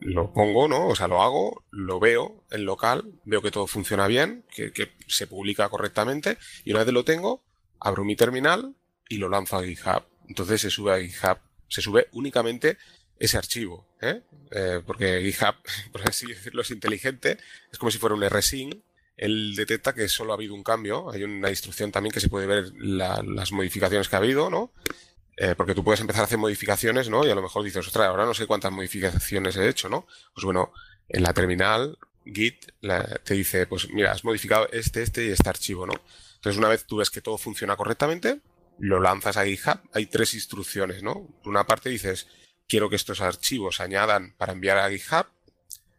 lo pongo, ¿no? O sea, lo hago, lo veo en local, veo que todo funciona bien, que, se publica correctamente, y una vez lo tengo, abro mi terminal y lo lanzo a GitHub. Entonces se sube a GitHub, se sube únicamente ese archivo, ¿eh? eh porque GitHub, por así decirlo, es inteligente, es como si fuera un rsync, él detecta que solo ha habido un cambio, hay una instrucción también que se puede ver la, las modificaciones que ha habido, ¿no? Eh, porque tú puedes empezar a hacer modificaciones, ¿no? Y a lo mejor dices, ostras, ahora no sé cuántas modificaciones he hecho, ¿no? Pues bueno, en la terminal, Git te dice, pues mira, has modificado este, este y este archivo, ¿no? Entonces, una vez tú ves que todo funciona correctamente, lo lanzas a GitHub. Hay tres instrucciones, ¿no? Por una parte dices, quiero que estos archivos se añadan para enviar a GitHub.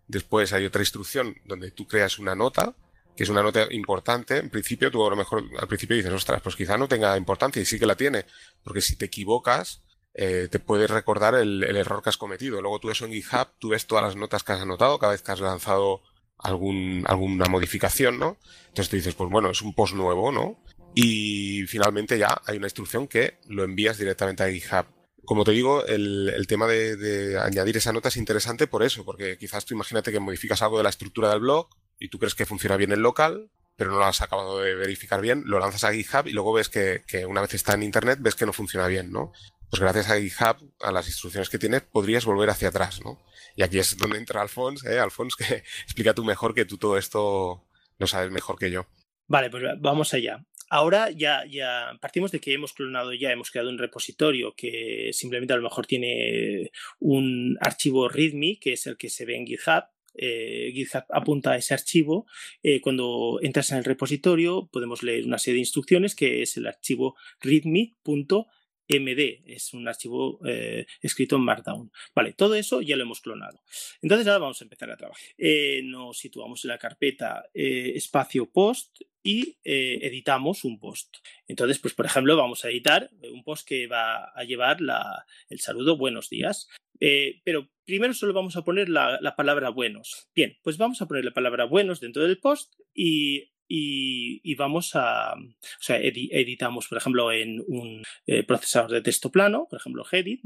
Después hay otra instrucción donde tú creas una nota, que es una nota importante. En principio, tú a lo mejor al principio dices, ostras, pues quizá no tenga importancia y sí que la tiene, porque si te equivocas, eh, te puedes recordar el, error que has cometido. Luego tú eso en GitHub, tú ves todas las notas que has anotado cada vez que has lanzado alguna modificación, ¿no? Entonces tú dices, pues bueno, es un post nuevo, ¿no? Y finalmente ya hay una instrucción que lo envías directamente a GitHub. Como te digo, el, tema de, añadir esa nota es interesante por eso, porque quizás tú imagínate que modificas algo de la estructura del blog y tú crees que funciona bien en local, pero no lo has acabado de verificar bien, lo lanzas a GitHub y luego ves que, una vez está en Internet ves que no funciona bien, ¿no? Pues gracias a GitHub, a las instrucciones que tienes, podrías volver hacia atrás, ¿no? Y aquí es donde entra Alfonso, ¿eh? Alfonso, que explica tú mejor que tú todo esto lo sabes mejor que yo. Vale, pues vamos allá. Ahora ya, ya partimos de que hemos clonado ya, hemos creado un repositorio que simplemente a lo mejor tiene un archivo README, que es el que se ve en GitHub. Eh, GitHub apunta a ese archivo. Eh, cuando entras en el repositorio podemos leer una serie de instrucciones que es el archivo readme.md, es un archivo eh, escrito en Markdown. Vale, todo eso ya lo hemos clonado. Entonces ahora vamos a empezar a trabajar. nos situamos en la carpeta espacio post y eh, editamos un post. Entonces, pues por ejemplo, vamos a editar un post que va a llevar el saludo buenos días. Eh, pero primero solo vamos a poner la, palabra buenos. Bien, pues vamos a poner la palabra buenos dentro del post y, vamos a, o sea, editamos, por ejemplo, en un eh, procesador de texto plano, por ejemplo, Gedit,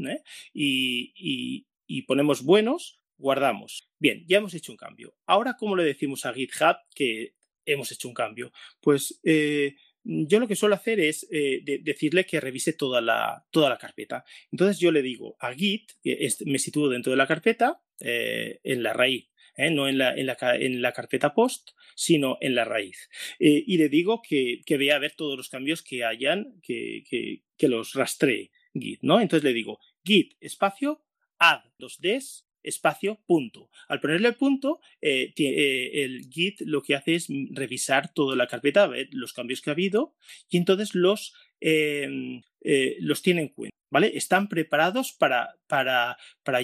y, y ponemos buenos, guardamos. Bien, ya hemos hecho un cambio. Ahora, ¿cómo le decimos a GitHub que hemos hecho un cambio. Pues eh, yo lo que suelo hacer es eh, decirle que revise toda la, toda la carpeta. Entonces yo le digo a Git, me sitúo dentro de la carpeta, en la raíz, no en la, en, la, en la, carpeta post, sino en la raíz. y le digo que, que, vea a ver todos los cambios que hayan, que, que, que los rastree Git. ¿no? Entonces le digo Git espacio, add dos Ds, espacio, punto. Al ponerle el punto, eh, eh, el Git lo que hace es revisar toda la carpeta, ver los cambios que ha habido y entonces los, em, eh, los tiene en cuenta. ¿Vale? Están preparados para,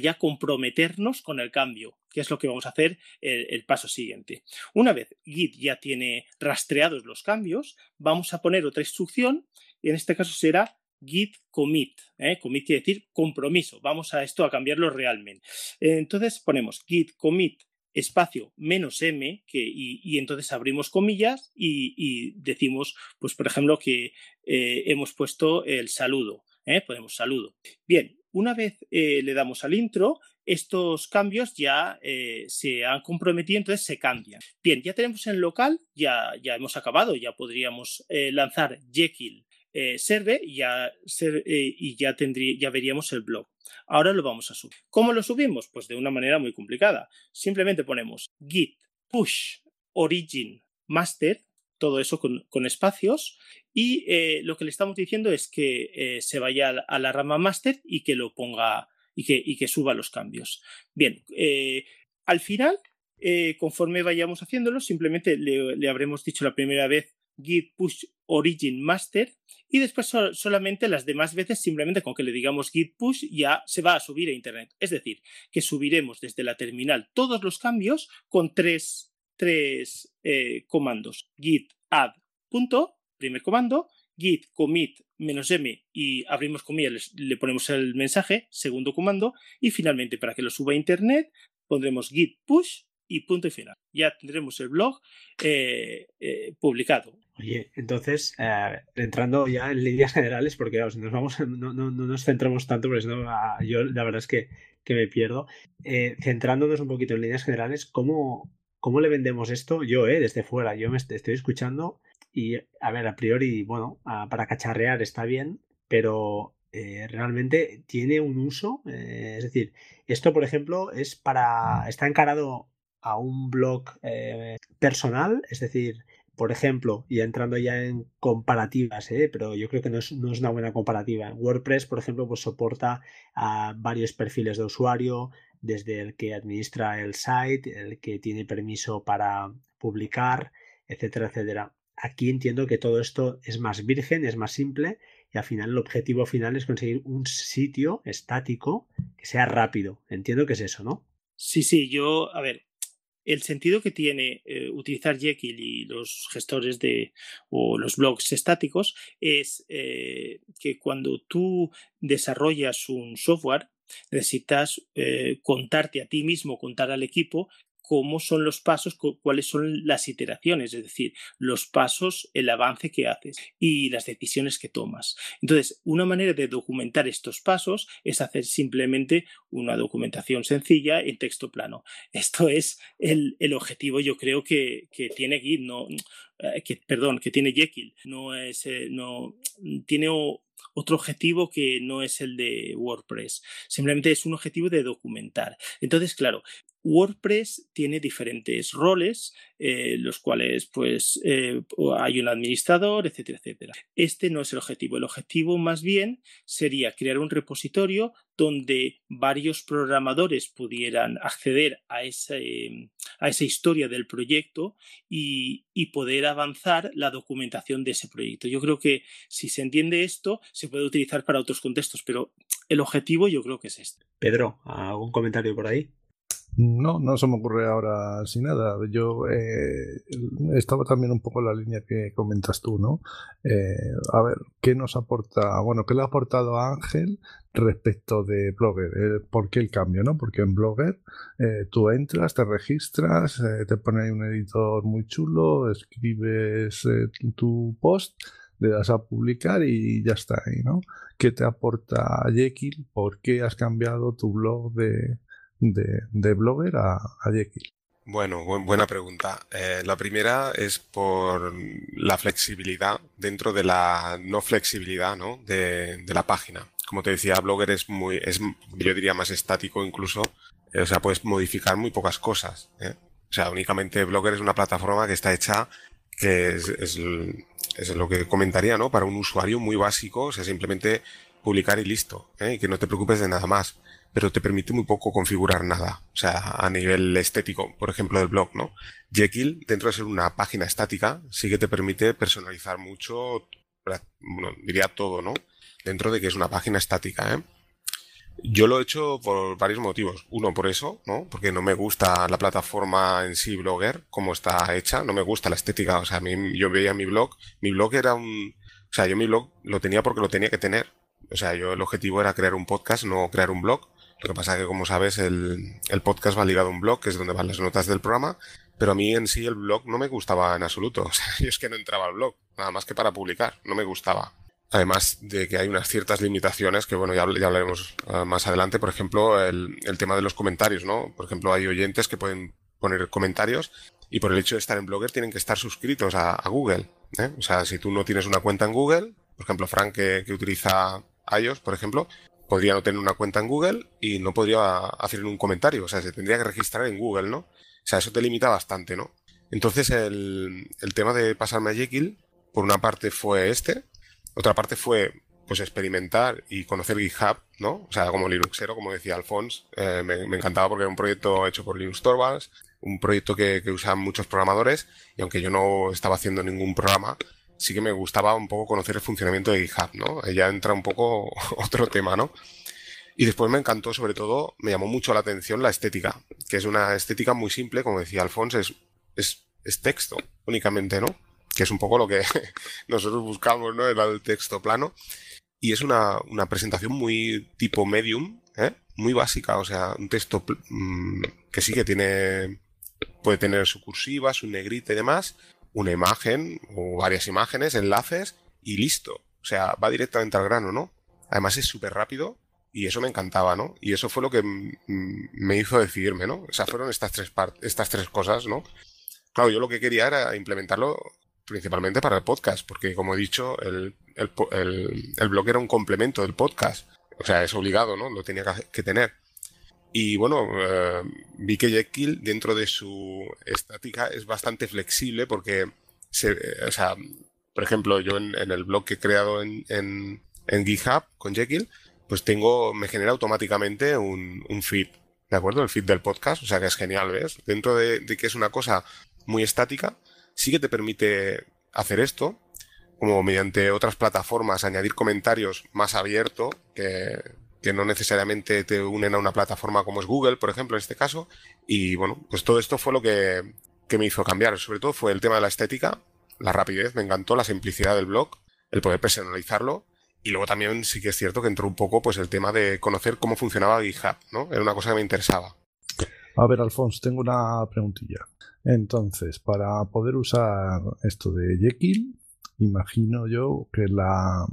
ya comprometernos con el cambio, que es lo que vamos a hacer el, paso siguiente. Una vez Git ya tiene rastreados los cambios, vamos a poner otra instrucción y en este caso será git commit. ¿eh? Commit quiere decir compromiso. Vamos a esto a cambiarlo realmente. Entonces ponemos git commit espacio menos m y, entonces abrimos comillas y, decimos, pues por ejemplo, que eh, hemos puesto el saludo. ¿Eh? Ponemos saludo. Bien, una vez eh, le damos al intro, estos cambios ya se han comprometido, entonces se cambian. Bien, ya tenemos en local, ya, ya hemos acabado, ya podríamos lanzar Jekyll eh, serve y ya, eh, y ya, tendría, ya veríamos el blog. Ahora lo vamos a subir. ¿Cómo lo subimos? Pues de una manera muy complicada. Simplemente ponemos git push origin master, todo eso con, espacios, y eh, lo que le estamos diciendo es que se vaya a la rama master y que lo ponga y que, y que suba los cambios. Bien, al final, conforme vayamos haciéndolo, simplemente le, le habremos dicho la primera vez git push origin master y después solamente las demás veces simplemente con que le digamos git push ya se va a subir a internet. Es decir, que subiremos desde la terminal todos los cambios con tres, tres eh, comandos. git add punto, primer comando, git commit menos m y abrimos comillas, le ponemos el mensaje, segundo comando, y finalmente para que lo suba a internet pondremos git push y punto y final. Ya tendremos el blog eh, eh, publicado. Oye, entonces, entrando ya en líneas generales, porque nos vamos, no, no, no, nos centramos tanto, porque no, ah, yo la verdad es que, que me pierdo. centrándonos un poquito en líneas generales, ¿cómo, ¿cómo le vendemos esto? Yo, eh, desde fuera, yo me estoy escuchando y, a ver, a priori, bueno, para cacharrear está bien, pero realmente tiene un uso. es decir, esto, por ejemplo, es para. está encarado a un blog eh, personal, es decir, por ejemplo, y entrando ya en comparativas, ¿eh? pero yo creo que no es, una buena comparativa. WordPress, por ejemplo, pues soporta varios perfiles de usuario, desde el que administra el site, el que tiene permiso para publicar, etcétera, etcétera. Aquí entiendo que todo esto es más virgen, es más simple y al final el objetivo final es conseguir un sitio estático que sea rápido. Entiendo que es eso, ¿no? Sí, sí, yo, a ver, el sentido que tiene eh, utilizar Jekyll y los gestores de o los blogs estáticos es eh, que cuando tú desarrollas un software necesitas eh, contarte a ti mismo, contar al equipo cómo son los pasos, cuáles son las iteraciones, es decir, los pasos, el avance que haces y las decisiones que tomas. Entonces, una manera de documentar estos pasos es hacer simplemente una documentación sencilla en texto plano. Esto es el, objetivo, yo creo que, tiene Git, no, eh, que, perdón, que tiene Jekyll, no es, eh, no, tiene otro objetivo que no es el de WordPress. Simplemente es un objetivo de documentar. Entonces, claro, WordPress tiene diferentes roles, eh, los cuales pues eh, hay un administrador, etcétera, etcétera. Este no es el objetivo. El objetivo más bien sería crear un repositorio donde varios programadores pudieran acceder a, a esa historia del proyecto y, y, poder avanzar la documentación de ese proyecto. Yo creo que si se entiende esto, se puede utilizar para otros contextos, pero el objetivo yo creo que es este. Pedro, ¿algún comentario por ahí? No, no se me ocurre ahora sin nada. Yo eh, estaba también un poco en la línea que comentas tú, ¿no? Eh, a ver, ¿qué nos aporta? Bueno, ¿qué le ha aportado a Ángel respecto de Blogger? Eh, ¿Por qué el cambio, no? Porque en Blogger tú entras, te registras, te pone ahí un editor muy chulo, escribes tu post le das a publicar y ya está ahí, ¿no? ¿Qué te aporta Jekyll? ¿Por qué has cambiado tu blog de, de, Blogger a, a Jekyll? Bueno, buena pregunta. Eh, la primera es por la flexibilidad dentro de la no flexibilidad ¿no? De, de, la página. Como te decía, Blogger es muy, es, yo diría más estático incluso. Eh, o sea, puedes modificar muy pocas cosas. ¿eh? O sea, únicamente Blogger es una plataforma que está hecha que es, es, es, lo que comentaría, ¿no? Para un usuario muy básico, o sea, simplemente publicar y listo, y que no te preocupes de nada más pero te permite muy poco configurar nada, o sea, a nivel estético, por ejemplo, del blog, ¿no? Jekyll, dentro de ser una página estática, sí que te permite personalizar mucho, bueno, diría todo, ¿no? Dentro de que es una página estática, ¿eh? Yo lo he hecho por varios motivos. Uno, por eso, ¿no? Porque no me gusta la plataforma en sí, Blogger, como está hecha. No me gusta la estética. O sea, a mí, yo veía mi blog. Mi blog era un... O sea, yo mi blog lo tenía porque lo tenía que tener. O sea, yo el objetivo era crear un podcast, no crear un blog. Lo que pasa es que, como sabes, el, el podcast va ligado a un blog, que es donde van las notas del programa, pero a mí en sí el blog no me gustaba en absoluto. O sea, yo es que no entraba al blog, nada más que para publicar, no me gustaba. Además de que hay unas ciertas limitaciones que, bueno, ya, ya hablaremos uh, más adelante. Por ejemplo, el, el, tema de los comentarios, ¿no? Por ejemplo, hay oyentes que pueden poner comentarios y por el hecho de estar en Blogger tienen que estar suscritos a, a Google. ¿eh? O sea, si tú no tienes una cuenta en Google, por ejemplo, Frank que, que utiliza iOS, por ejemplo, podría no tener una cuenta en Google y no podría hacer un comentario. O sea, se tendría que registrar en Google, ¿no? O sea, eso te limita bastante, ¿no? Entonces, el, el tema de pasarme a Jekyll, por una parte fue este, otra parte fue pues experimentar y conocer GitHub, ¿no? O sea, como Linuxero, como decía Alphonse, eh, me, encantaba porque era un proyecto hecho por Linux Torvalds, un proyecto que, que usan muchos programadores y aunque yo no estaba haciendo ningún programa, sí que me gustaba un poco conocer el funcionamiento de GitHub, ¿no? Ya entra un poco otro tema, ¿no? Y después me encantó, sobre todo, me llamó mucho la atención la estética, que es una estética muy simple, como decía Alfonso, es, es, texto únicamente, ¿no? Que es un poco lo que nosotros buscamos, ¿no? Era el texto plano. Y es una, una presentación muy tipo medium, ¿eh? Muy básica, o sea, un texto mmm, que sí que tiene, puede tener su cursiva, su negrita y demás, una imagen o varias imágenes, enlaces y listo. O sea, va directamente al grano, ¿no? Además es súper rápido y eso me encantaba, ¿no? Y eso fue lo que me hizo decidirme, ¿no? O sea, fueron estas tres, estas tres cosas, ¿no? Claro, yo lo que quería era implementarlo principalmente para el podcast, porque como he dicho, el, el, el, el blog era un complemento del podcast. O sea, es obligado, ¿no? Lo tenía que tener. Y bueno, eh, vi que Jekyll dentro de su estática es bastante flexible porque, se, o sea, por ejemplo, yo en, el blog que he creado en, en, GitHub con Jekyll, pues tengo, me genera automáticamente un, un feed, ¿de acuerdo? El feed del podcast, o sea que es genial, ¿ves? Dentro de, de que es una cosa muy estática, sí que te permite hacer esto, como mediante otras plataformas añadir comentarios más abierto que, que no necesariamente te unen a una plataforma como es Google, por ejemplo, en este caso. Y bueno, pues todo esto fue lo que, que me hizo cambiar. Sobre todo fue el tema de la estética, la rapidez, me encantó la simplicidad del blog, el poder personalizarlo. Y luego también sí que es cierto que entró un poco pues el tema de conocer cómo funcionaba GitHub, ¿no? Era una cosa que me interesaba. A ver, Alfonso, tengo una preguntilla. Entonces, para poder usar esto de Jekyll, imagino yo que la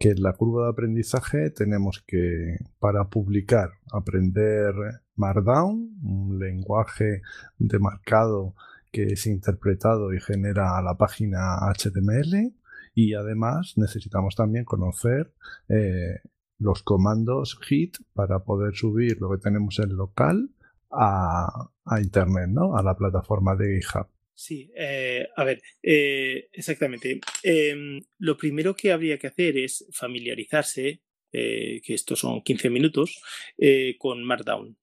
que en la curva de aprendizaje tenemos que, para publicar, aprender Markdown, un lenguaje de marcado que es interpretado y genera la página HTML y además necesitamos también conocer eh, los comandos hit para poder subir lo que tenemos en local a, a internet, ¿no? A la plataforma de GitHub. Sí, eh, a ver, eh, exactamente. Em, lo primero que habría que hacer es familiarizarse, eh, que estos son 15 minutos, con Markdown.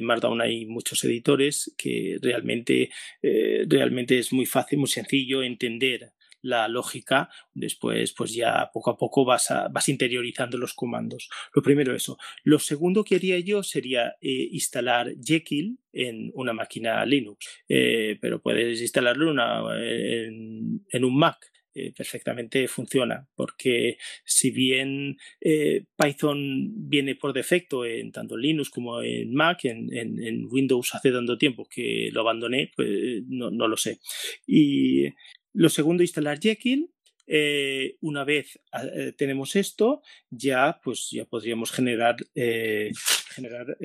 Markdown hay muchos editores que realmente, realmente es muy fácil, muy sencillo entender la lógica, después pues ya poco a poco vas, vas interiorizando los comandos. Lo primero eso. Lo segundo que haría yo sería eh, instalar Jekyll en una máquina Linux, eh, pero puedes instalarlo en, un Mac. Eh, perfectamente funciona porque si bien Python viene por defecto en tanto Linux como en Mac, en, Windows hace tanto tiempo que lo abandoné, pues no, no lo sé. Y lo segundo, instalar Jekyll. Eh, una vez eh, tenemos esto, ya pues ya podríamos generar, eh, generar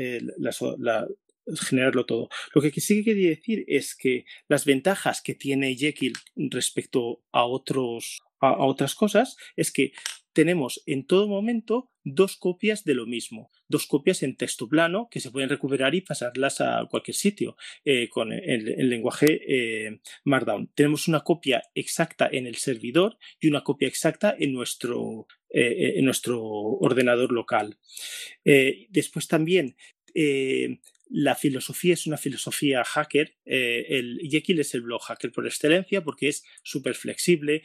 generarlo todo. Lo que sí quería decir es que las ventajas que tiene Jekyll respecto a otros a otras cosas es que tenemos en todo momento dos copias de lo mismo, dos copias en texto plano que se pueden recuperar y pasarlas a cualquier sitio eh, con el, lenguaje eh, Markdown. Tenemos una copia exacta en el servidor y una copia exacta en nuestro, eh, en nuestro ordenador local. después también la filosofía es una filosofía hacker. el Jekyll es el blog hacker por excelencia porque es súper flexible,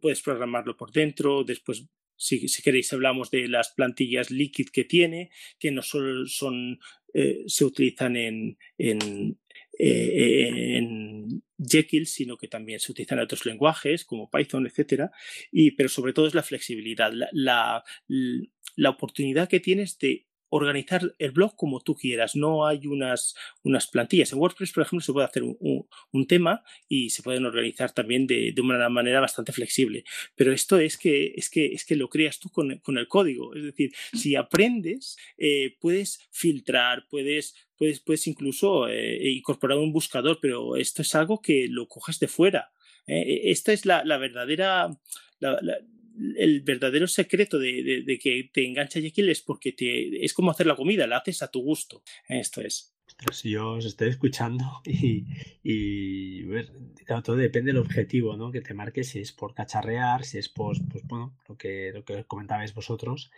puedes programarlo por dentro, después si, queréis, hablamos de las plantillas Liquid que tiene, que no solo son, eh, se utilizan en, eh, en, Jekyll, sino que también se utilizan en otros lenguajes como Python, etc. Y, pero sobre todo es la flexibilidad, la, la oportunidad que tienes de organizar el blog como tú quieras. No hay unas, unas plantillas. En WordPress, por ejemplo, se puede hacer un, tema y se pueden organizar también de, una manera bastante flexible. Pero esto es que, es que, es que lo creas tú con, el código. Es decir, si aprendes, eh, puedes filtrar, puedes, puedes, puedes incluso eh, incorporar un buscador, pero esto es algo que lo coges de fuera. ¿eh? esta es la, verdadera el verdadero secreto de, que te engancha Jekyll es porque te, es como hacer la comida, la haces a tu gusto. Esto es. Si yo os estoy escuchando y, y todo depende del objetivo ¿no? que te marques, si es por cacharrear, si es por, pues bueno, lo que, lo que comentabais vosotros.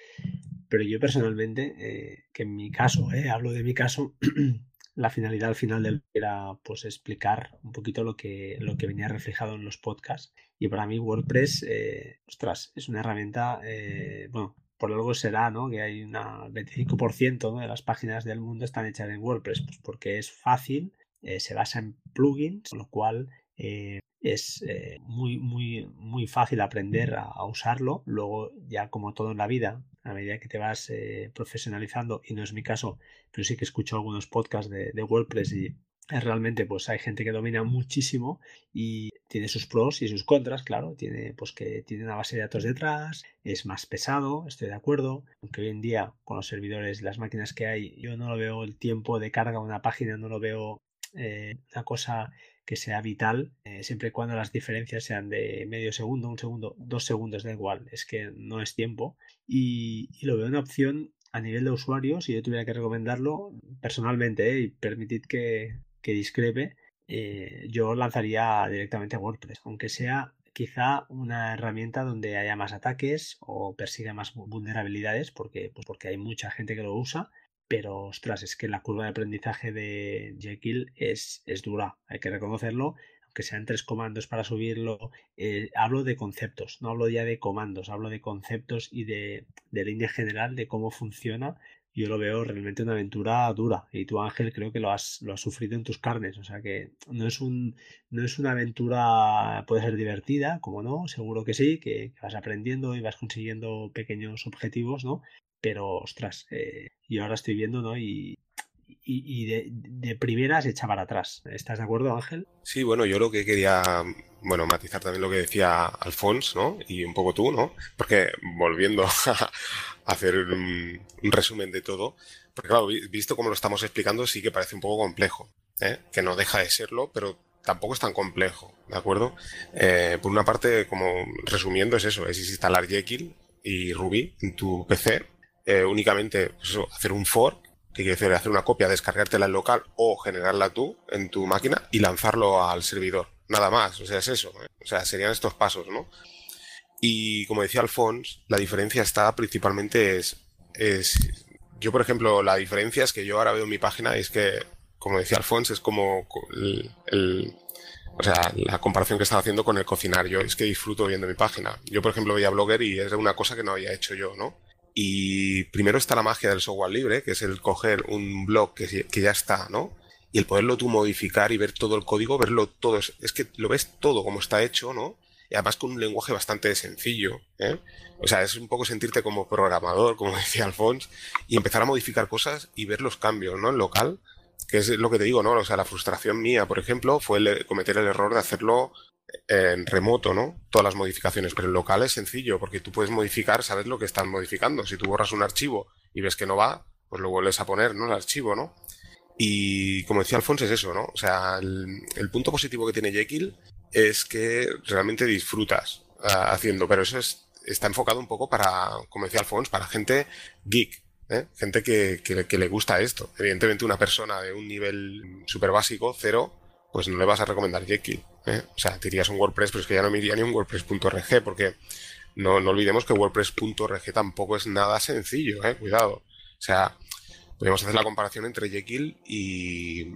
Pero yo personalmente, eh, que en mi caso, eh, hablo de mi caso, la finalidad al final del era pues explicar un poquito lo que, lo que venía reflejado en los podcasts. Y para mí WordPress, eh, ostras, es una herramienta, eh, bueno, por algo será, ¿no? Que hay un 25% de las páginas del mundo están hechas en WordPress, pues porque es fácil, eh, se basa en plugins, con lo cual es muy, muy, muy fácil aprender a, usarlo. Luego, ya como todo en la vida, a medida que te vas profesionalizando, y no es mi caso, pero sí que escucho algunos podcasts de, de WordPress y realmente pues hay gente que domina muchísimo y tiene sus pros y sus contras, claro, tiene pues que tiene una base de datos detrás, es más pesado, estoy de acuerdo, aunque hoy en día con los servidores y las máquinas que hay, yo no lo veo el tiempo de carga de una página, no lo veo eh, una cosa que sea vital, eh, siempre y cuando las diferencias sean de medio segundo, un segundo, dos segundos, da igual, es que no es tiempo. Y, lo veo una opción a nivel de usuario, si yo tuviera que recomendarlo personalmente, eh, y permitid que, que discrepe, eh, yo lanzaría directamente WordPress, aunque sea quizá una herramienta donde haya más ataques o persiga más vulnerabilidades, porque, pues porque hay mucha gente que lo usa, pero ostras, es que la curva de aprendizaje de Jekyll es, es dura, hay que reconocerlo, que sean tres comandos para subirlo, eh, hablo de conceptos, no hablo ya de comandos, hablo de conceptos y de, de línea general de cómo funciona yo lo veo realmente una aventura dura. Y tú, Ángel, creo que lo has, lo has sufrido en tus carnes. O sea que no es, un, no es una aventura, puede ser divertida, como no, seguro que sí, que, vas aprendiendo y vas consiguiendo pequeños objetivos, ¿no? Pero, ostras, eh, yo ahora estoy viendo, ¿no? Y, y, de, de, primeras echa para atrás. ¿Estás de acuerdo, Ángel? Sí, bueno, yo lo que quería, bueno, matizar también lo que decía Alfonso, ¿no? Y un poco tú, ¿no? Porque volviendo a, hacer un, resumen de todo. Porque claro, visto como lo estamos explicando, sí que parece un poco complejo, ¿eh? que no deja de serlo, pero tampoco es tan complejo, ¿de acuerdo? Eh, por una parte, como resumiendo, es eso, es instalar Jekyll y Ruby en tu PC, eh, únicamente pues hacer un for, que quiere decir hacer una copia, descargártela en local o generarla tú en tu máquina y lanzarlo al servidor. Nada más, o sea, es eso. O sea, serían estos pasos, ¿no? Y como decía Alphonse, la diferencia está principalmente es, yo por ejemplo, la diferencia es que yo ahora veo mi página es que, como decía Alphonse, es como o sea, la comparación que estaba haciendo con el cocinar. Yo es que disfruto viendo mi página. Yo, por ejemplo, veía Blogger y es una cosa que no había hecho yo, ¿no? Y primero está la magia del software libre, que es el coger un blog que, que ya está, ¿no? Y el poderlo tú modificar y ver todo el código, verlo todo. Es que lo ves todo como está hecho, ¿no? y además con un lenguaje bastante sencillo. ¿eh? O sea, es un poco sentirte como programador, como decía Alphonse, y empezar a modificar cosas y ver los cambios, ¿no? En local, que es lo que te digo, ¿no? O sea, la frustración mía, por ejemplo, fue cometer el error de hacerlo en remoto, ¿no? Todas las modificaciones, pero en local es sencillo, porque tú puedes modificar, sabes lo que están modificando. Si tú borras un archivo y ves que no va, pues lo vuelves a poner, ¿no? El archivo, ¿no? Y como decía Alfonso, es eso, ¿no? O sea, el, punto positivo que tiene Jekyll es que realmente disfrutas ah, haciendo, pero eso es, está enfocado un poco para, como decía Alfonso, para gente geek, ¿eh? gente que, que, le gusta esto. Evidentemente una persona de un nivel súper básico, cero, pues no le vas a recomendar Jekyll. ¿eh? O sea, te irías un WordPress, pero es que ya no me iría ni un WordPress.org, porque no, no olvidemos que WordPress.org tampoco es nada sencillo, ¿eh? cuidado. O sea, podemos hacer la comparación entre Jekyll y,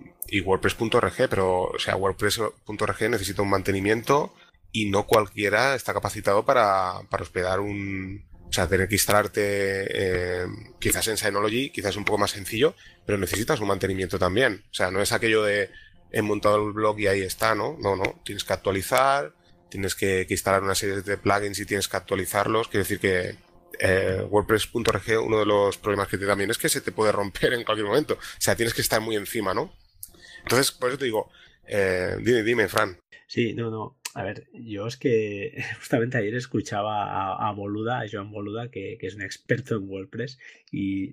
WordPress.org, pero o sea, WordPress.org necesita un mantenimiento y no cualquiera está capacitado para, hospedar un... O sea, tener que instalarte eh, quizás en Synology, quizás un poco más sencillo, pero necesitas un mantenimiento también. O sea, no es aquello de he montado el blog y ahí está, ¿no? No, no. Tienes que actualizar, tienes que, instalar una serie de plugins y tienes que actualizarlos. Quiere decir que, eh, WordPress.org, uno de los problemas que tiene también es que se te puede romper en cualquier momento. O sea, tienes que estar muy encima, ¿no? Entonces, por eso te digo, eh, dime, dime, Fran. Sí, no, no. A ver, yo es que justamente ayer escuchaba a, Boluda, a Joan Boluda, que, es un experto en WordPress, y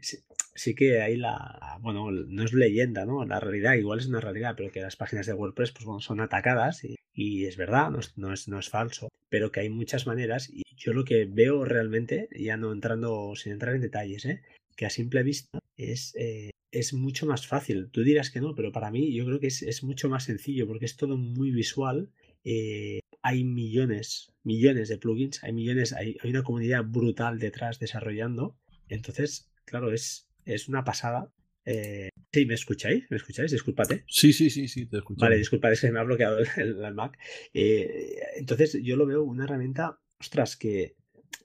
sí, que hay la, bueno, no es leyenda, ¿no? La realidad, igual es una realidad, pero que las páginas de WordPress pues, bueno, son atacadas y, es verdad, no es, no es, no es falso, pero que hay muchas maneras y yo lo que veo realmente, ya no entrando, sin entrar en detalles, ¿eh? que a simple vista es, eh, es mucho más fácil. Tú dirás que no, pero para mí yo creo que es, es mucho más sencillo porque es todo muy visual. Eh, hay millones, millones de plugins, hay millones, hay, hay, una comunidad brutal detrás desarrollando. Entonces, claro, es, es una pasada. Eh, sí, ¿me escucháis? ¿Me escucháis? Disculpate. Sí, sí, sí, sí, te escucho. Vale, disculpad, es que me ha bloqueado el, Mac. entonces, yo lo veo una herramienta ostras, que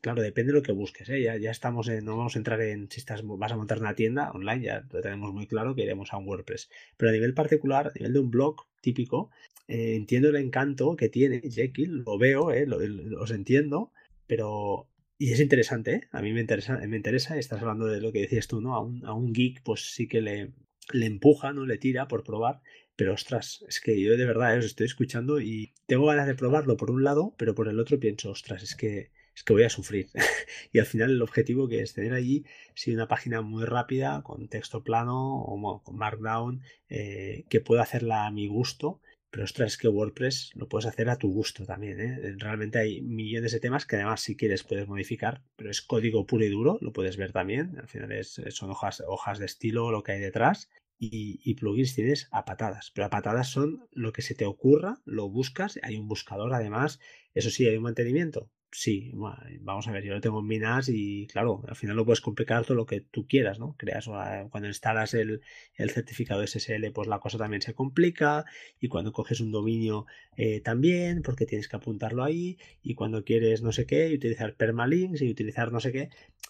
claro, depende de lo que busques, ¿eh? ya, ya, estamos en, no vamos a entrar en si estás, vas a montar una tienda online, ya lo tenemos muy claro que iremos a un WordPress. Pero a nivel particular, a nivel de un blog típico, eh, entiendo el encanto que tiene Jekyll, lo veo, ¿eh? lo, os entiendo, pero... Y es interesante, ¿eh? a mí me interesa, me interesa, estás hablando de lo que decías tú, ¿no? A un, a un geek, pues sí que le, le empuja, ¿no? Le tira por probar, pero ostras, es que yo de verdad os estoy escuchando y tengo ganas de probarlo por un lado, pero por el otro pienso, ostras, es que es que voy a sufrir. y al final el objetivo que es tener allí, si una página muy rápida, con texto plano o con Markdown, eh, que pueda hacerla a mi gusto. Pero ostras, es que WordPress lo puedes hacer a tu gusto también. ¿eh? Realmente hay millones de temas que además si quieres puedes modificar, pero es código puro y duro, lo puedes ver también. Al final es, son hojas, hojas de estilo lo que hay detrás y, plugins tienes a patadas, pero a patadas son lo que se te ocurra, lo buscas, hay un buscador además, eso sí, hay un mantenimiento, sí, vamos a ver, yo lo tengo en Minas y claro, al final lo puedes complicar todo lo que tú quieras, ¿no? Creas, cuando instalas el, certificado SSL, pues la cosa también se complica y cuando coges un dominio eh, también, porque tienes que apuntarlo ahí y cuando quieres no sé qué, y utilizar permalinks y utilizar no sé qué,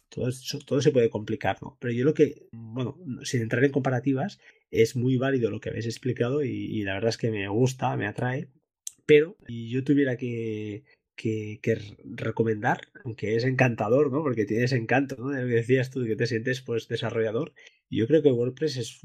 todo, todo se puede complicar, ¿no? Pero yo lo que, bueno, sin entrar en comparativas, es muy válido lo que habéis explicado y, y la verdad es que me gusta, me atrae, pero si yo tuviera que que, recomendar, aunque es encantador, ¿no? Porque tienes encanto, ¿no? decías tú, que te sientes pues desarrollador. yo creo que WordPress es,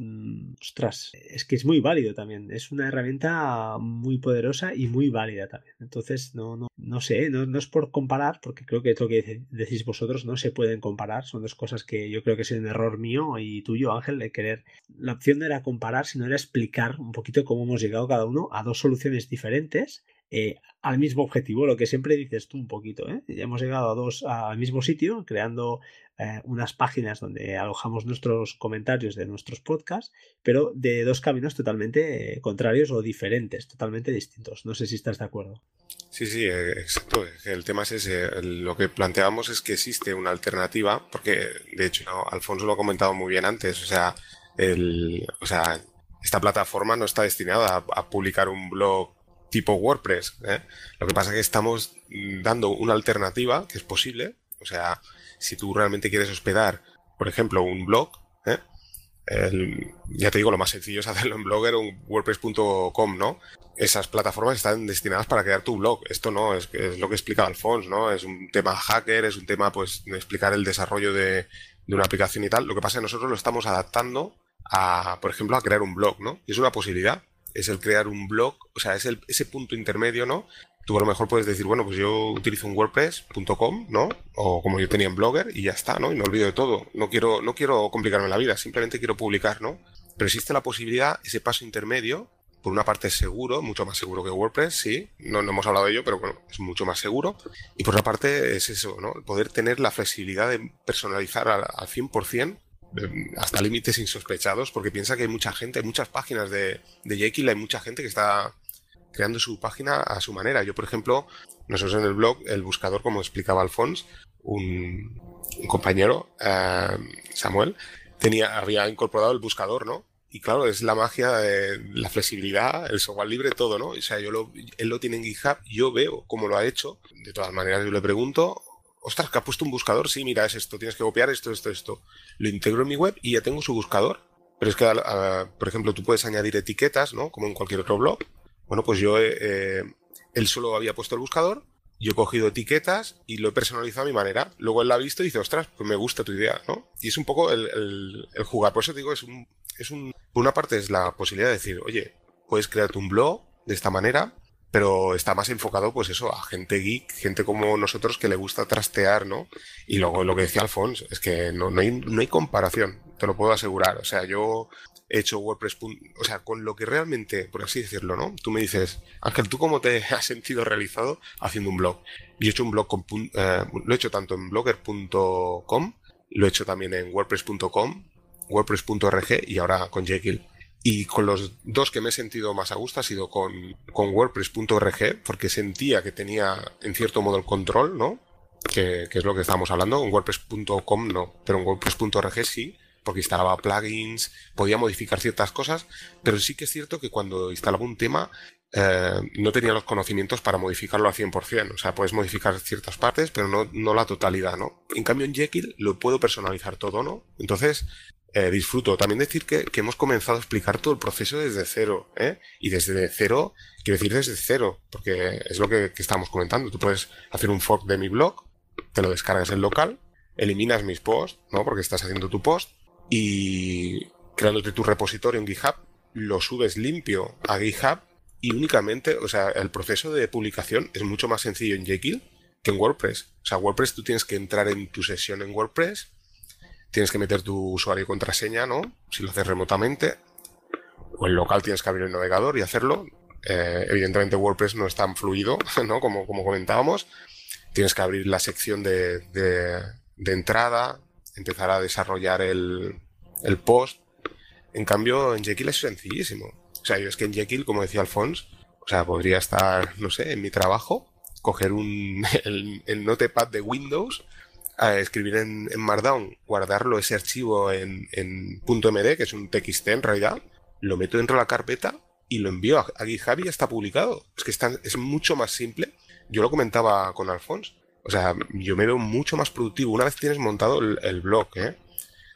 ostras, es que es muy válido también. Es una herramienta muy poderosa y muy válida también. Entonces, no, no, no sé, no, no es por comparar, porque creo que es lo que decís vosotros, no se pueden comparar. Son dos cosas que yo creo que es un error mío y tuyo, Ángel, de querer. La opción no era comparar, sino era explicar un poquito cómo hemos llegado cada uno a dos soluciones diferentes eh, al mismo objetivo, lo que siempre dices tú un poquito. ¿eh? Ya hemos llegado a dos al mismo sitio, creando eh, unas páginas donde alojamos nuestros comentarios de nuestros podcasts, pero de dos caminos totalmente contrarios o diferentes, totalmente distintos. No sé si estás de acuerdo. Sí, sí, exacto. El tema es ese. Lo que planteamos es que existe una alternativa, porque de hecho Alfonso lo ha comentado muy bien antes. O sea, el, o sea esta plataforma no está destinada a publicar un blog tipo WordPress. ¿eh? Lo que pasa es que estamos dando una alternativa que es posible. O sea, si tú realmente quieres hospedar, por ejemplo, un blog, ¿eh? ya te digo, lo más sencillo es hacerlo en Blogger o en WordPress.com, ¿no? Esas plataformas están destinadas para crear tu blog. Esto no, es, es lo que explica Alfonso, ¿no? Es un tema hacker, es un tema, pues, de explicar el desarrollo de, de una aplicación y tal. Lo que pasa es que nosotros lo estamos adaptando a, por ejemplo, a crear un blog, ¿no? Y es una posibilidad es el crear un blog, o sea, es el, ese punto intermedio, ¿no? Tú a lo mejor puedes decir, bueno, pues yo utilizo un WordPress.com, ¿no? O como yo tenía en Blogger y ya está, ¿no? Y me olvido de todo. No quiero, no quiero complicarme la vida, simplemente quiero publicar, ¿no? Pero existe la posibilidad, ese paso intermedio, por una parte es seguro, mucho más seguro que WordPress, sí, no, no hemos hablado de ello, pero bueno, es mucho más seguro. Y por otra parte es eso, ¿no? Poder tener la flexibilidad de personalizar al, al 100% hasta límites insospechados, porque piensa que hay mucha gente, hay muchas páginas de, de Jekyll, hay mucha gente que está creando su página a su manera. Yo, por ejemplo, nosotros en el blog, el buscador, como explicaba Alfons, un, compañero, eh, Samuel, tenía, había incorporado el buscador, ¿no? Y claro, es la magia de la flexibilidad, el software libre, todo, ¿no? O sea, yo lo, él lo tiene en GitHub, yo veo cómo lo ha hecho. De todas maneras, yo le pregunto, ostras, que ha puesto un buscador, sí, mira, es esto, tienes que copiar esto, esto, esto. Lo integro en mi web y ya tengo su buscador. Pero es que, por ejemplo, tú puedes añadir etiquetas, ¿no? Como en cualquier otro blog. Bueno, pues yo, eh, él solo había puesto el buscador, yo he cogido etiquetas y lo he personalizado a mi manera. Luego él la ha visto y dice, ostras, pues me gusta tu idea, ¿no? Y es un poco el, el, jugar. Por eso digo, es un, es un, una parte es la posibilidad de decir, oye, puedes crearte un blog de esta manera, pero está más enfocado, pues eso, a gente geek, gente como nosotros que le gusta trastear, ¿no? Y luego lo que decía Alfonso, es que no, hay comparación, te lo puedo asegurar. O sea, yo he hecho WordPress, o sea, con lo que realmente, por así decirlo, ¿no? Tú me dices, Ángel, ¿tú cómo te has sentido realizado haciendo un blog? Yo he hecho un blog con, eh, lo he hecho tanto en blogger.com, lo he hecho también en wordpress.com, wordpress.org y ahora con Jekyll. Y con los dos que me he sentido más a gusto ha sido con, con WordPress.org, porque sentía que tenía en cierto modo el control, ¿no? Que, que es lo que estábamos hablando. En WordPress.com no, pero en WordPress.org sí, porque instalaba plugins, podía modificar ciertas cosas, pero sí que es cierto que cuando instalaba un tema eh, no tenía los conocimientos para modificarlo al 100%. O sea, puedes modificar ciertas partes, pero no, no la totalidad, ¿no? En cambio, en Jekyll lo puedo personalizar todo, ¿no? Entonces, eh, disfruto. También decir que, hemos comenzado a explicar todo el proceso desde cero, ¿eh? Y desde cero, quiero decir desde cero, porque es lo que, estamos comentando. Tú puedes hacer un fork de mi blog, te lo descargas en local, eliminas mis posts, ¿no? Porque estás haciendo tu post, y creándote tu repositorio en GitHub, lo subes limpio a GitHub y únicamente, o sea, el proceso de publicación es mucho más sencillo en Jekyll que en WordPress. O sea, WordPress tú tienes que entrar en tu sesión en WordPress, tienes que meter tu usuario y contraseña, ¿no? Si lo haces remotamente. O en local tienes que abrir el navegador y hacerlo. Eh, evidentemente WordPress no es tan fluido, ¿no? Como, como comentábamos. Tienes que abrir la sección de, de, entrada, empezar a desarrollar el, el, post. En cambio, en Jekyll es sencillísimo. O sea, yo es que en Jekyll, como decía Alphonse, o sea, podría estar, no sé, en mi trabajo coger un, el, notepad de Windows, a escribir en, Markdown, guardarlo ese archivo en, en .md, que es un TXT en realidad, lo meto dentro de la carpeta y lo envío a, GitHub y ya está publicado. Es que es mucho más simple. Yo lo comentaba con Alphonse. O sea, yo me veo mucho más productivo una vez tienes montado el, blog, ¿eh?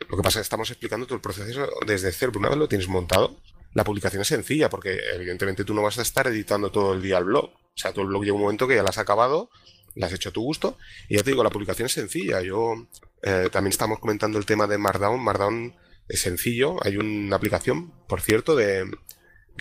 Lo que pasa es que estamos explicando todo el proceso desde cero, una vez lo tienes montado, la publicación es sencilla, porque evidentemente tú no vas a estar editando todo el día el blog. O sea, todo el blog llega un momento que ya lo has acabado, lo has hecho a tu gusto, y ya te digo, la publicación es sencilla. Yo eh, también estamos comentando el tema de Markdown. Markdown es sencillo. Hay una aplicación, por cierto, de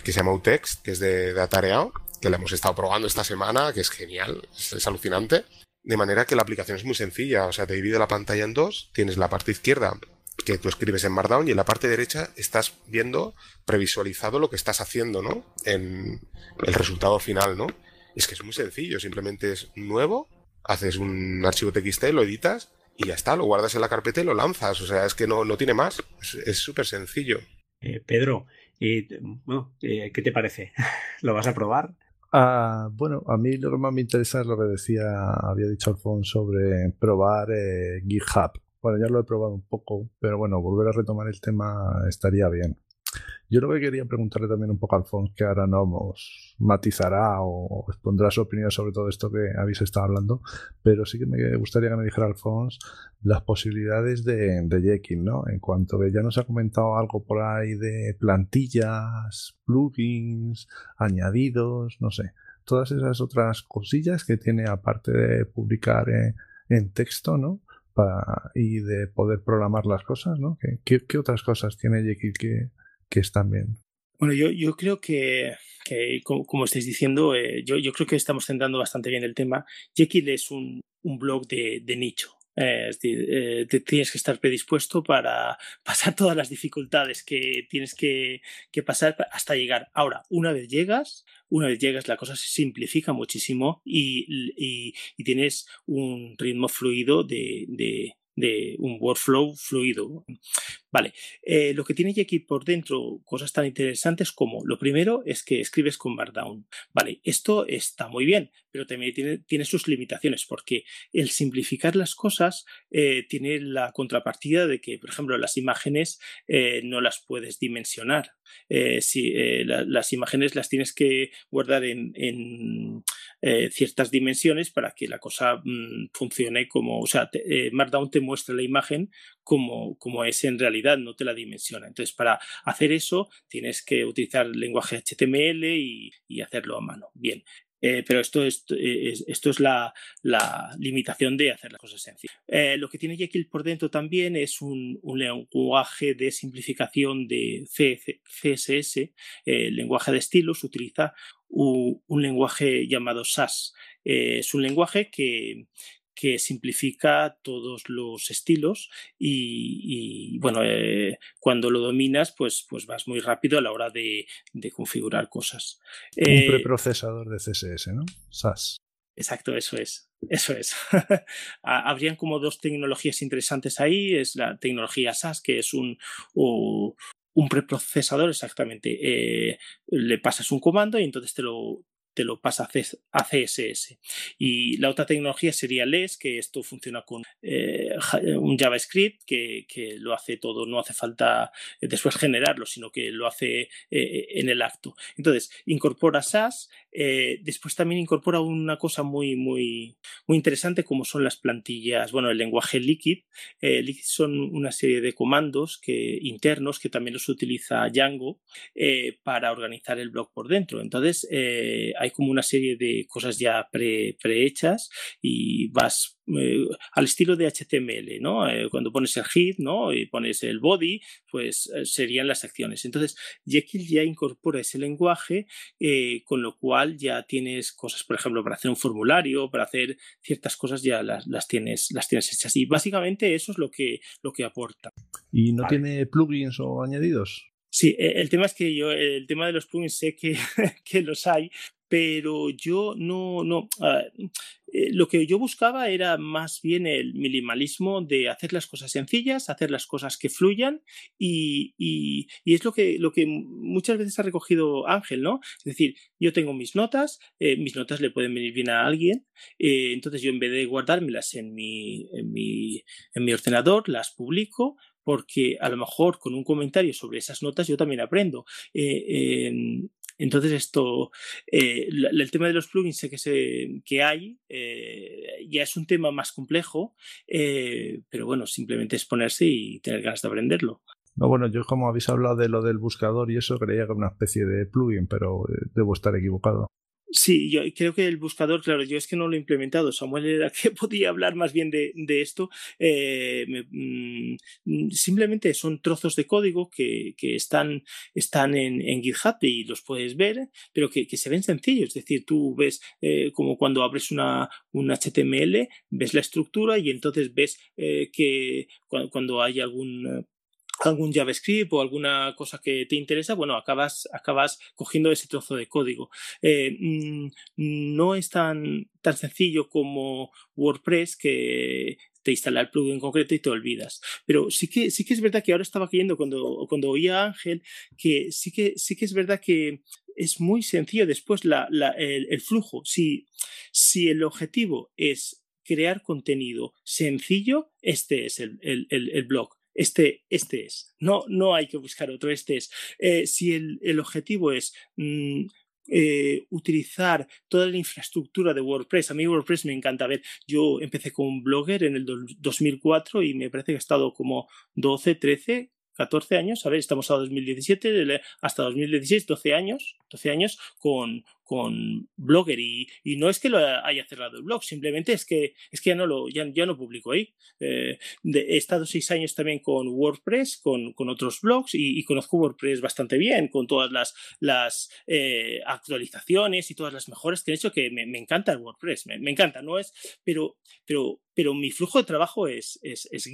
que se llama Utext, que es de, de Atareado, que la hemos estado probando esta semana, que es genial, es alucinante. De manera que la aplicación es muy sencilla, o sea, te divide la pantalla en dos, tienes la parte izquierda que tú escribes en Markdown y en la parte derecha estás viendo previsualizado lo que estás haciendo, ¿no? En el resultado final, ¿no? Es que es muy sencillo, simplemente es nuevo, haces un archivo TXT, lo editas y ya está, lo guardas en la carpeta y lo lanzas, o sea, es que no, no tiene más, es súper sencillo. Eh, Pedro, y, bueno, eh, ¿qué te parece? ¿Lo vas a probar? Ah, bueno, a mí lo que más me interesa es lo que decía, había dicho Alfonso sobre probar eh, GitHub. Bueno, ya lo he probado un poco, pero bueno, volver a retomar el tema estaría bien. Yo lo que quería preguntarle también un poco a Alfonso, que ahora nos matizará o expondrá su opinión sobre todo esto que habéis estado hablando, pero sí que me gustaría que me dijera Alfonso las posibilidades de, de Jekyll, ¿no? En cuanto que ya nos ha comentado algo por ahí de plantillas, plugins, añadidos, no sé, todas esas otras cosillas que tiene aparte de publicar en, texto, ¿no? Y de poder programar las cosas, ¿no? ¿Qué, qué otras cosas tiene Jekyll que, que están bien. Bueno, yo, yo creo que, como, estáis diciendo, eh, yo, yo, creo que estamos centrando bastante bien el tema. Jekyll es un, un blog de, de nicho. Eh, eh, te tienes que estar predispuesto para pasar todas las dificultades que tienes que, que, pasar hasta llegar. Ahora, una vez llegas, una vez llegas, la cosa se simplifica muchísimo y, y, y tienes un ritmo fluido de, de, de un workflow fluido. Vale, eh, lo que tiene Jekyll por dentro, cosas tan interesantes como, lo primero es que escribes con Markdown. Vale, esto está muy bien, pero también tiene, tiene sus limitaciones, porque el simplificar las cosas eh, tiene la contrapartida de que, por ejemplo, las imágenes eh, no las puedes dimensionar. si las imágenes las tienes que guardar en, en ciertas dimensiones para que la cosa mm, funcione como, o sea, Markdown te muestra la imagen como, como es en realidad, no te la dimensiona. Entonces, para hacer eso, tienes que utilizar el lenguaje HTML y, hacerlo a mano. Bien. Eh, pero esto, es, esto es la, limitación de hacer las cosas sencillas. Eh, lo que tiene Jekyll por dentro también es un, lenguaje de simplificación de CSS, eh, lenguaje de estilos, utiliza un, un lenguaje llamado SAS. es un lenguaje que, que simplifica todos los estilos y, bueno, eh, cuando lo dominas, pues, pues vas muy rápido a la hora de, configurar cosas. Un eh, preprocesador de CSS, ¿no? SAS. Exacto, eso es. Eso es. Habrían como dos tecnologías interesantes ahí. Es la tecnología SAS, que es un, un preprocesador, exactamente. Eh, le pasas un comando y entonces te lo, te lo pasa a CSS. Y la otra tecnología sería LES, que esto funciona con eh, un JavaScript que, lo hace todo, no hace falta después generarlo, sino que lo hace eh, en el acto. Entonces, incorpora SAS, eh, después también incorpora una cosa muy, muy, muy interesante como son las plantillas, bueno, el lenguaje Liquid. Liquid son una serie de comandos que, internos que también los utiliza Django para organizar el blog por dentro. Entonces, hay como una serie de cosas ya pre, prehechas y vas eh, al estilo de HTML, ¿no? Eh, cuando pones el head, ¿no? Y pones el body, pues eh, serían las acciones. Entonces, Jekyll ya incorpora ese lenguaje, con lo cual ya tienes cosas, por ejemplo, para hacer un formulario, para hacer ciertas cosas ya las, las tienes, las tienes hechas. Y básicamente eso es lo que, lo que aporta. ¿Y no tiene plugins o añadidos? Sí, el tema es que yo, el tema de los plugins sé que, que los hay, pero yo no, no, ah, eh, lo que yo buscaba era más bien el minimalismo de hacer las cosas sencillas, hacer las cosas que fluyan y, y, es lo que, lo que muchas veces ha recogido Ángel, ¿no? Es decir, yo tengo mis notas, eh, mis notas le pueden venir bien a alguien, eh, entonces yo en vez de guardármelas en mi, en mi, en mi ordenador, las publico, porque a lo mejor con un comentario sobre esas notas yo también aprendo. Entonces esto, eh, el tema de los plugins sé que, se, que hay, eh, ya es un tema más complejo, eh, pero bueno, simplemente es ponerse y tener ganas de aprenderlo. No, bueno, yo como habéis hablado de lo del buscador y eso, creía que era una especie de plugin, pero debo estar equivocado. Sí, yo creo que el buscador, claro, yo es que no lo he implementado. Samuel era que podía hablar más bien de, esto. Eh, mm, simplemente son trozos de código que, que están, están en, en, GitHub y los puedes ver, pero que, que se ven sencillos. Es decir, tú ves eh, como cuando abres una, un HTML, ves la estructura y entonces ves eh, que cuando, cuando hay algún algún JavaScript o alguna cosa que te interesa, bueno, acabas, acabas cogiendo ese trozo de código. Eh, mm, no es tan, tan sencillo como WordPress que te instala el plugin concreto y te olvidas. Pero sí que, sí que es verdad que ahora estaba cayendo cuando, cuando oía a Ángel que sí que, sí que es verdad que es muy sencillo después la, el, flujo. Si, si el objetivo es crear contenido sencillo, este es el, el, el blog este, este es. No, no hay que buscar otro, este es. Eh, si el, el, objetivo es mm, eh, utilizar toda la infraestructura de WordPress, a mí WordPress me encanta. A ver, yo empecé con Blogger en el 2004 y me parece que he estado como 12, 13, 14 años, a ver, estamos a 2017, hasta 2016, 12 años, 12 años con, con Blogger y, y, no es que lo haya cerrado el blog, simplemente es que, es que ya no lo ya, ya no publico ahí. Eh, he estado seis años también con WordPress, con, con otros blogs y, conozco WordPress bastante bien, con todas las, las eh, actualizaciones y todas las mejoras que he hecho, que me, encanta el WordPress, me, encanta, ¿no? es Pero, pero, pero mi flujo de trabajo es, es, es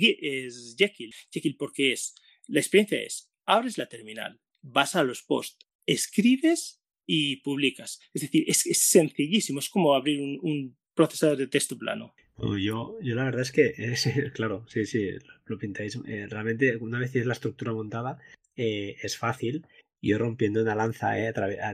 Jekyll, Jekyll porque es, la experiencia es, abres la terminal, vas a los posts, escribes y publicas. Es decir, es, sencillísimo, es como abrir un, procesador de texto plano. Yo, yo la verdad es que, claro, sí, sí, lo pintáis. Eh, realmente, una vez tienes la estructura montada, eh, es fácil. Yo rompiendo una lanza eh,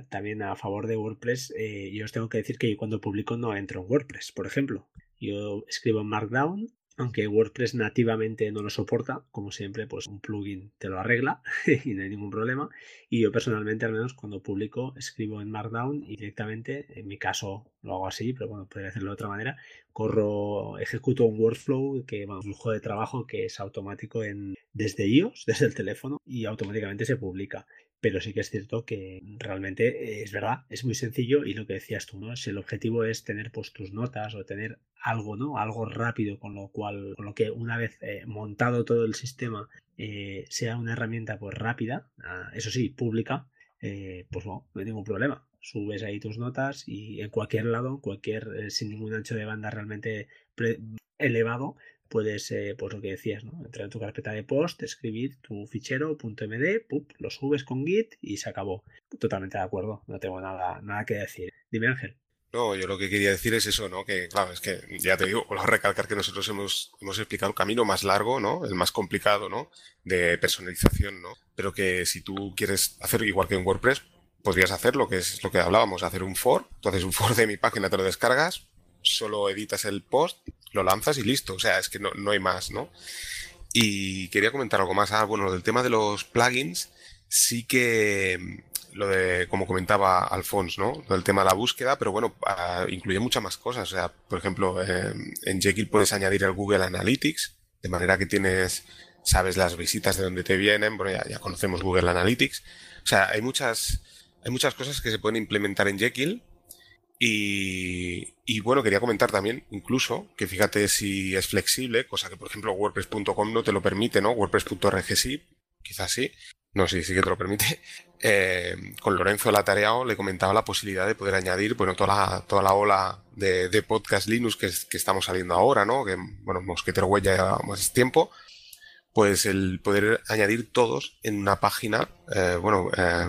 también a favor de WordPress, yo os tengo que decir que cuando publico no entro en WordPress, por ejemplo. Yo escribo en Markdown, aunque WordPress nativamente no lo soporta, como siempre, pues un plugin te lo arregla y no hay ningún problema. Y yo personalmente, al menos cuando publico, escribo en Markdown y directamente, en mi caso lo hago así, pero bueno, podría hacerlo de otra manera, corro, ejecuto un workflow, que un flujo de trabajo que es automático en, desde iOS, desde el teléfono, y automáticamente se publica pero sí que es cierto que realmente eh, es verdad, es muy sencillo y lo que decías tú, ¿no? Si el objetivo es tener pues tus notas o tener algo, ¿no? Algo rápido con lo cual, con lo que una vez eh, montado todo el sistema eh, sea una herramienta pues rápida, ah, eso sí, pública, pues no, no hay ningún problema. Subes ahí tus notas y en cualquier lado, cualquier, sin ningún ancho de banda realmente elevado, puedes, eh, pues lo que decías, ¿no? Entrar en tu carpeta de post, escribir tu fichero .md, lo subes con Git y se acabó. Totalmente de acuerdo, no tengo nada, nada que decir. Dime Ángel. No, yo lo que quería decir es eso, ¿no? Que, claro, es que ya te digo, a recalcar que nosotros hemos, hemos explicado el camino más largo, ¿no? El más complicado, ¿no? De personalización, ¿no? Pero que si tú quieres hacer igual que en WordPress, podrías hacer lo que es lo que hablábamos, hacer un for. Tú haces un for de mi página, te lo descargas, solo editas el post, lo lanzas y listo. O sea, es que no, no hay más, ¿no? Y quería comentar algo más. Ah, bueno, del tema de los plugins, sí que mm, lo de, como comentaba Alphonse, ¿no? Del tema de la búsqueda, pero bueno, ah, incluye muchas más cosas. O sea, por ejemplo, en Jekyll puedes añadir el Google Analytics, de manera que tienes, sabes las visitas de dónde te vienen, ya, ya conocemos Google Analytics. O sea, hay muchas, hay muchas cosas que se pueden implementar en Jekyll y, bueno, quería comentar también, incluso, que fíjate si es flexible, cosa que por ejemplo WordPress.com no te lo permite, ¿no? WordPress.org sí, quizás sí, no, sí, sí que te lo permite. Eh, con Lorenzo Latareao le comentaba la posibilidad de poder añadir, bueno, toda la, toda la ola de, podcast Linux que, que, estamos saliendo ahora, ¿no? Que, bueno, Mosquetero Web ya lleva más tiempo, pues el poder añadir todos en una página, eh, bueno, eh,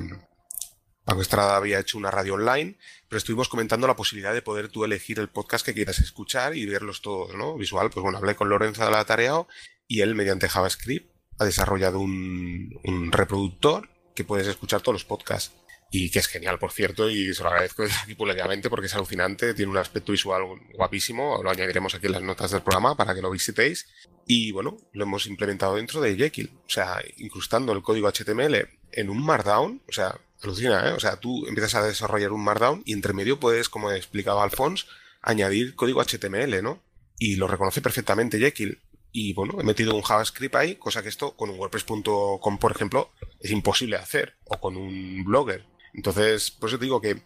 Paco Estrada había hecho una radio online, pero estuvimos comentando la posibilidad de poder tú elegir el podcast que quieras escuchar y verlos todos, ¿no? Visual, pues bueno, hablé con Lorenzo de la Tareao y él mediante JavaScript ha desarrollado un, reproductor que puedes escuchar todos los podcasts y que es genial, por cierto, y se lo agradezco aquí porque es alucinante, tiene un aspecto visual guapísimo, lo añadiremos aquí en las notas del programa para que lo visitéis. Y bueno, lo hemos implementado dentro de Jekyll, o sea, incrustando el código HTML en un Markdown, o sea, alucina, ¿eh? O sea, tú empiezas a desarrollar un Markdown y entre medio puedes, como explicaba Alphonse, añadir código HTML, ¿no? Y lo reconoce perfectamente Jekyll. Y bueno, he metido un JavaScript ahí, cosa que esto con un WordPress.com, por ejemplo, es imposible hacer, o con un blogger. Entonces, por eso te digo que,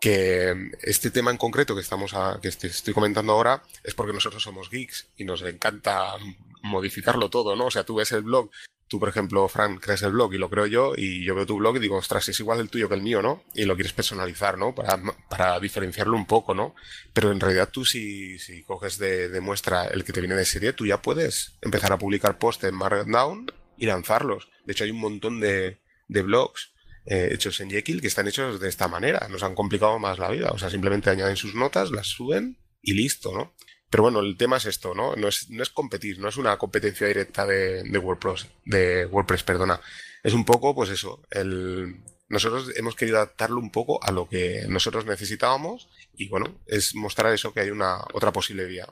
que este tema en concreto que estamos a, que estoy comentando ahora es porque nosotros somos geeks y nos encanta modificarlo todo, ¿no? O sea, tú ves el blog tú, por ejemplo, Fran, creas el blog y lo creo yo, y yo veo tu blog y digo, ostras, es igual el tuyo que el mío, ¿no? Y lo quieres personalizar, ¿no? Para, para diferenciarlo un poco, ¿no? Pero en realidad tú si, si coges de, de, muestra el que te viene de serie, tú ya puedes empezar a publicar posts en Markdown y lanzarlos. De hecho, hay un montón de, de blogs eh, hechos en Jekyll que están hechos de esta manera. Nos han complicado más la vida. O sea, simplemente añaden sus notas, las suben y listo, ¿no? Pero bueno, el tema es esto, ¿no? No es, no es competir, no es una competencia directa de, de, WordPress, de WordPress, perdona. Es un poco, pues eso, el, nosotros hemos querido adaptarlo un poco a lo que nosotros necesitábamos y bueno, es mostrar eso que hay una otra posible vía.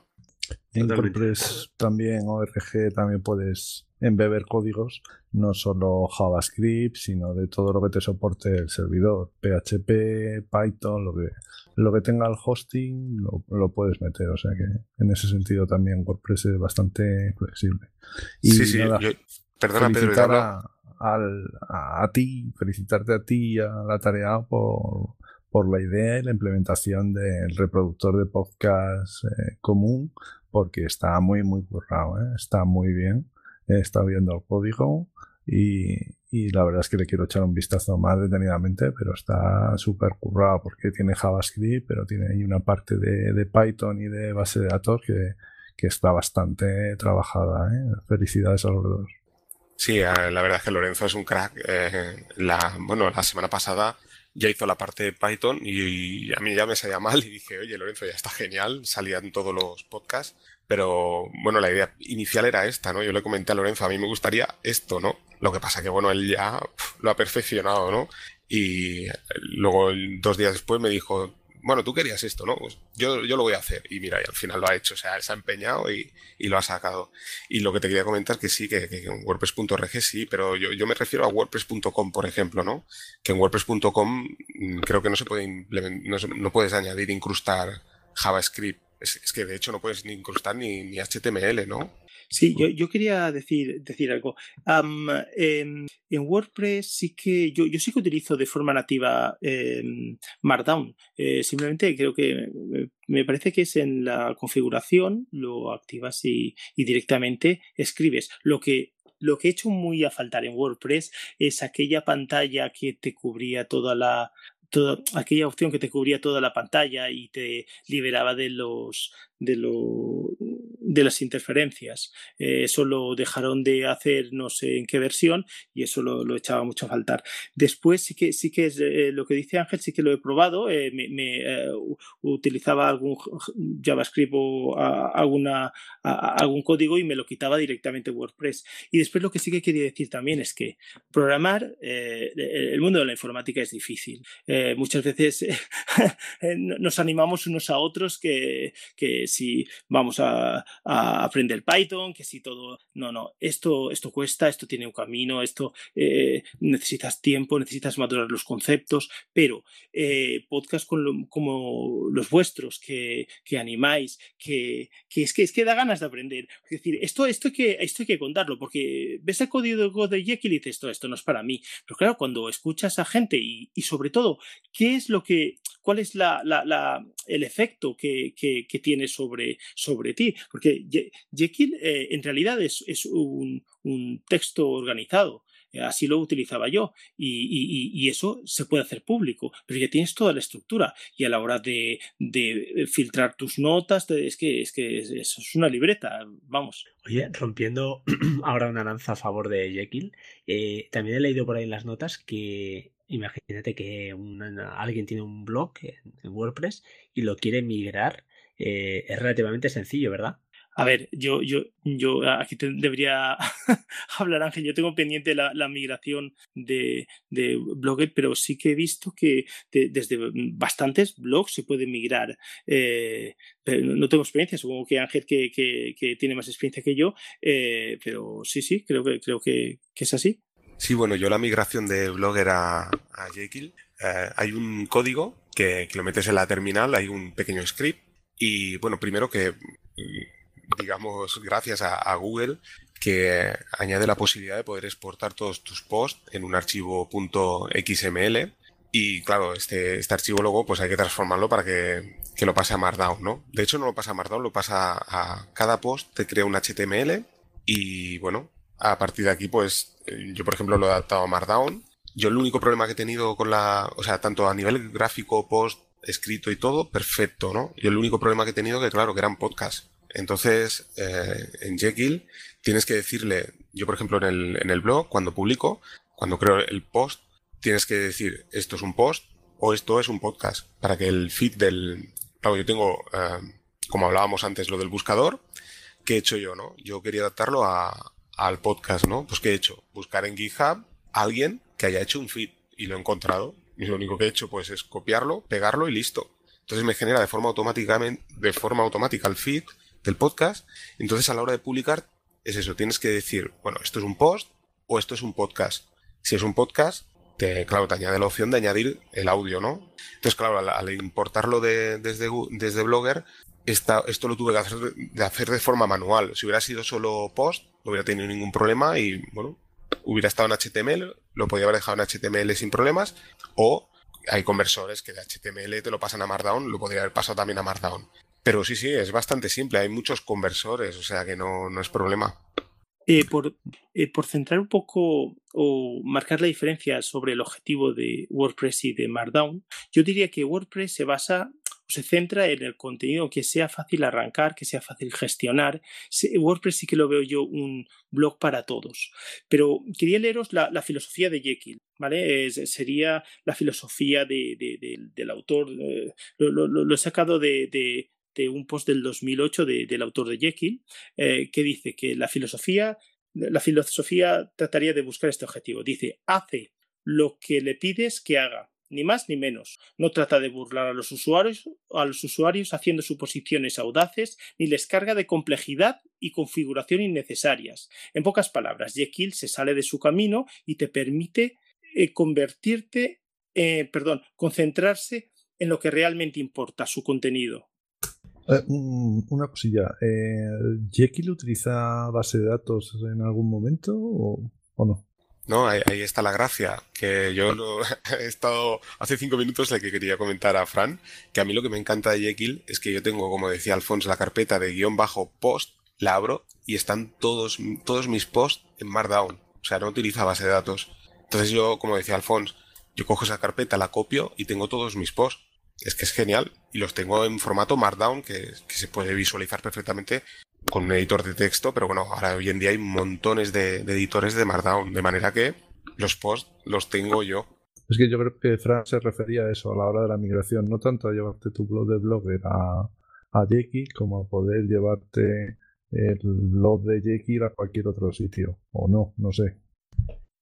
En WordPress también, ORG, también puedes embeber códigos, no solo JavaScript, sino de todo lo que te soporte el servidor, PHP, Python, lo que lo que tenga el hosting lo, puedes meter. O sea que en ese sentido también WordPress es bastante flexible. Y sí, sí, perdona Pedro. A, a, ti, felicitarte a ti y a la tarea por, por la idea y la implementación del reproductor de podcast eh, común, porque está muy, muy currado, ¿eh? está muy bien. Está viendo el código y, la verdad es que le quiero echar un vistazo más detenidamente, pero está súper currado porque tiene JavaScript, pero tiene ahí una parte de, Python y de base de datos que, que está bastante trabajada. ¿eh? Felicidades a los dos. Sí, eh, la verdad es que Lorenzo es un crack. Eh, la, bueno, la semana pasada ya hizo la parte de Python y, y, a mí ya me salía mal y dije, oye, Lorenzo, ya está genial, salían todos los podcasts, pero bueno, la idea inicial era esta, ¿no? Yo le comenté a Lorenzo, a mí me gustaría esto, ¿no? Lo que pasa que, bueno, él ya lo ha perfeccionado, ¿no? Y luego, dos días después, me dijo, bueno, tú querías esto, ¿no? Pues yo, yo lo voy a hacer. Y mira, y al final lo ha hecho, o sea, él se ha empeñado y, y lo ha sacado. Y lo que te quería comentar es que sí, que, que en WordPress.org sí, pero yo, yo me refiero a WordPress.com, por ejemplo, ¿no? Que en WordPress.com mm, creo que no se puede no, no puedes añadir, incrustar JavaScript. Es, que de hecho no puedes ni incrustar ni, HTML, ¿no? Sí, yo, yo quería decir, decir algo. En, WordPress sí que yo, yo sí que utilizo de forma nativa eh, Markdown. Eh, simplemente creo que me parece que es en la configuración, lo activas y, y directamente escribes. Lo que lo que he hecho muy a faltar en WordPress es aquella pantalla que te cubría toda la, toda aquella opción que te cubría toda la pantalla y te liberaba de los de, lo, de las interferencias. Eh, eso lo dejaron de hacer no sé en qué versión y eso lo, echaba mucho a faltar. Después sí que sí que es eh, lo que dice Ángel, sí que lo he probado. Eh, me, utilizaba algún JavaScript o alguna, algún código y me lo quitaba directamente WordPress. Y después lo que sí que quería decir también es que programar, el mundo de la informática es difícil. muchas veces nos animamos unos a otros que, que si vamos a, a, aprender Python, que si todo, no, no, esto, esto cuesta, esto tiene un camino, esto eh, necesitas tiempo, necesitas madurar los conceptos, pero eh, podcasts lo, como los vuestros que, que animáis, que, que, es que es que da ganas de aprender. Es decir, esto, esto, hay, que, esto hay que contarlo, porque ves el código de Jekyll y dices, esto, esto no es para mí. Pero claro, cuando escuchas a gente y, y sobre todo, ¿qué es lo que, cuál es el efecto que, tiene sobre, ti? Porque Jekyll eh, en realidad es, es un, texto organizado. Eh, así lo utilizaba yo y, eso se puede hacer público, pero ya tienes toda la estructura y a la hora de, filtrar tus notas, es que, es que eso es una libreta, vamos. Oye, rompiendo ahora una lanza a favor de Jekyll, eh, también he leído por ahí en las notas que imagínate que alguien tiene un blog en, WordPress y lo quiere migrar. Eh, es relativamente sencillo, ¿verdad? A ver, yo, yo, yo aquí debería hablar Ángel. Yo tengo pendiente la, migración de, de Blogger, pero sí que he visto que desde bastantes blogs se puede migrar. Eh, no tengo experiencia, supongo que Ángel que, que, tiene más experiencia que yo, eh, pero sí, sí, creo que creo que, es así. Sí, bueno, yo la migración de Blogger a, a Jekyll, eh, hay un código que, que lo metes en la terminal, hay un pequeño script y bueno, primero que digamos, gracias a, Google, que añade la posibilidad de poder exportar todos tus posts en un archivo .xml y claro, este, este archivo luego pues hay que transformarlo para que, que, lo pase a Markdown, ¿no? De hecho no lo pasa a Markdown, lo pasa a cada post, te crea un HTML y bueno, a partir de aquí pues yo por ejemplo lo he adaptado a Markdown. Yo el único problema que he tenido con la, o sea, tanto a nivel gráfico, post, escrito y todo, perfecto, ¿no? Yo el único problema que he tenido que claro, que eran podcasts. Entonces, eh, en Jekyll tienes que decirle, yo por ejemplo en el, en el blog, cuando publico, cuando creo el post, tienes que decir esto es un post o esto es un podcast, para que el feed del... Claro, yo tengo, eh, como hablábamos antes, lo del buscador, ¿qué he hecho yo, no? Yo quería adaptarlo a, al podcast, ¿no? Pues ¿qué he hecho? Buscar en GitHub a alguien que haya hecho un feed y lo he encontrado. Y lo único que he hecho pues es copiarlo, pegarlo y listo. Entonces me genera de forma automáticamente, de forma automática el feed del podcast. Entonces a la hora de publicar es eso, tienes que decir, bueno, esto es un post o esto es un podcast. Si es un podcast, te, claro, te añade la opción de añadir el audio, ¿no? Entonces, claro, al, importarlo de, desde, desde Blogger, esto lo tuve que hacer de, hacer de forma manual. Si hubiera sido solo post, no hubiera tenido ningún problema y, bueno, hubiera estado en HTML, lo podía haber dejado en HTML sin problemas, o hay conversores que de HTML te lo pasan a Markdown, lo podría haber pasado también a Markdown. Pero sí, sí, es bastante simple. Hay muchos conversores, o sea que no, no es problema. Eh, por, eh, por, centrar un poco o marcar la diferencia sobre el objetivo de WordPress y de Markdown, yo diría que WordPress se basa se centra en el contenido que sea fácil arrancar, que sea fácil gestionar. WordPress sí que lo veo yo un blog para todos. Pero quería leeros la, filosofía de Jekyll, ¿vale? sería la filosofía del autor. Eh, lo, he sacado de, un post del 2008 del autor de Jekyll, eh, que dice que la filosofía, la filosofía trataría de buscar este objetivo. Dice, hace lo que le pides que haga, ni más ni menos. No trata de burlar a los usuarios, a los usuarios haciendo suposiciones audaces, ni les carga de complejidad y configuración innecesarias. En pocas palabras, Jekyll se sale de su camino y te permite eh, convertirte, eh, perdón, concentrarse en lo que realmente importa, su contenido. Eh, una cosilla, ¿Jekyll utiliza base de datos en algún momento o, no? No, ahí, está la gracia, que yo lo, he estado hace cinco minutos de que quería comentar a Fran, que a mí lo que me encanta de Jekyll es que yo tengo, como decía Alfonso, la carpeta de guion bajo post, la abro y están todos, todos mis posts en Markdown, o sea, no utiliza base de datos. Entonces yo, como decía Alfonso, yo cojo esa carpeta, la copio y tengo todos mis posts. Es que es genial y los tengo en formato Markdown que, se puede visualizar perfectamente con un editor de texto, pero bueno, ahora hoy en día hay montones de, editores de Markdown, de manera que los posts los tengo yo. Es que yo creo que Fran se refería a eso a la hora de la migración, no tanto a llevarte tu blog de Blogger a, a Jekyll como a poder llevarte el blog de Jekyll a cualquier otro sitio, o no, no sé.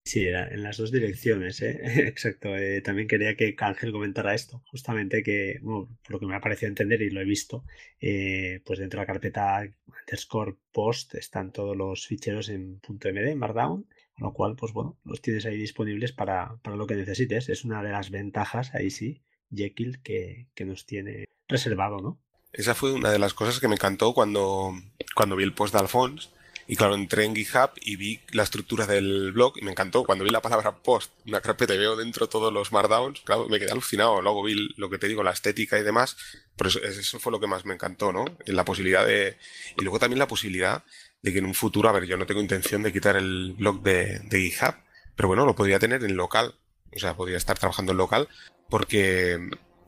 Sí, en las dos direcciones, ¿eh? exacto. Eh, también quería que Ángel comentara esto, justamente que, por lo que me ha parecido entender y lo he visto, eh, pues dentro de la carpeta underscore post están todos los ficheros en .md, en Markdown, con lo cual, pues bueno, los tienes ahí disponibles para, para lo que necesites. Es una de las ventajas, ahí sí, Jekyll, que, que nos tiene reservado, ¿no? Esa fue una de las cosas que me encantó cuando, cuando vi el post de Alphonse y claro, entré en GitHub y vi la estructura del blog y me encantó. Cuando vi la palabra post, una carpeta y veo dentro todos los markdowns, claro, me quedé alucinado. Luego vi lo que te digo, la estética y demás. Pero eso, fue lo que más me encantó, ¿no? La posibilidad de... Y luego también la posibilidad de que en un futuro, a ver, yo no tengo intención de quitar el blog de, de GitHub, pero bueno, lo podría tener en local. O sea, podría estar trabajando en local porque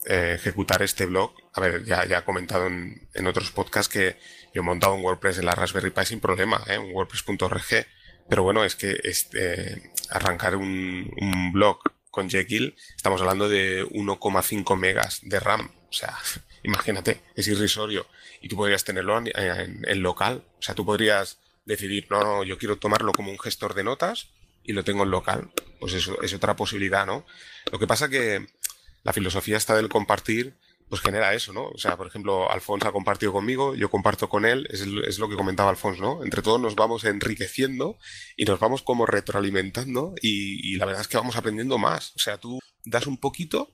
eh, ejecutar este blog, a ver, ya, ya he comentado en, en, otros podcasts que yo he montado un WordPress en la Raspberry Pi sin problema, ¿eh? un WordPress.org, pero bueno, es que este, arrancar un, un blog con Jekyll estamos hablando de 1,5 megas de RAM. O sea, imagínate, es irrisorio. Y tú podrías tenerlo en, local. O sea, tú podrías decidir, no, no, yo quiero tomarlo como un gestor de notas y lo tengo en local. Pues eso es otra posibilidad, ¿no? Lo que pasa que la filosofía está del compartir pues genera eso, ¿no? O sea, por ejemplo, Alfonso ha compartido conmigo, yo comparto con él, es, es, lo que comentaba Alfonso, ¿no? Entre todos nos vamos enriqueciendo y nos vamos como retroalimentando y, la verdad es que vamos aprendiendo más. O sea, tú das un poquito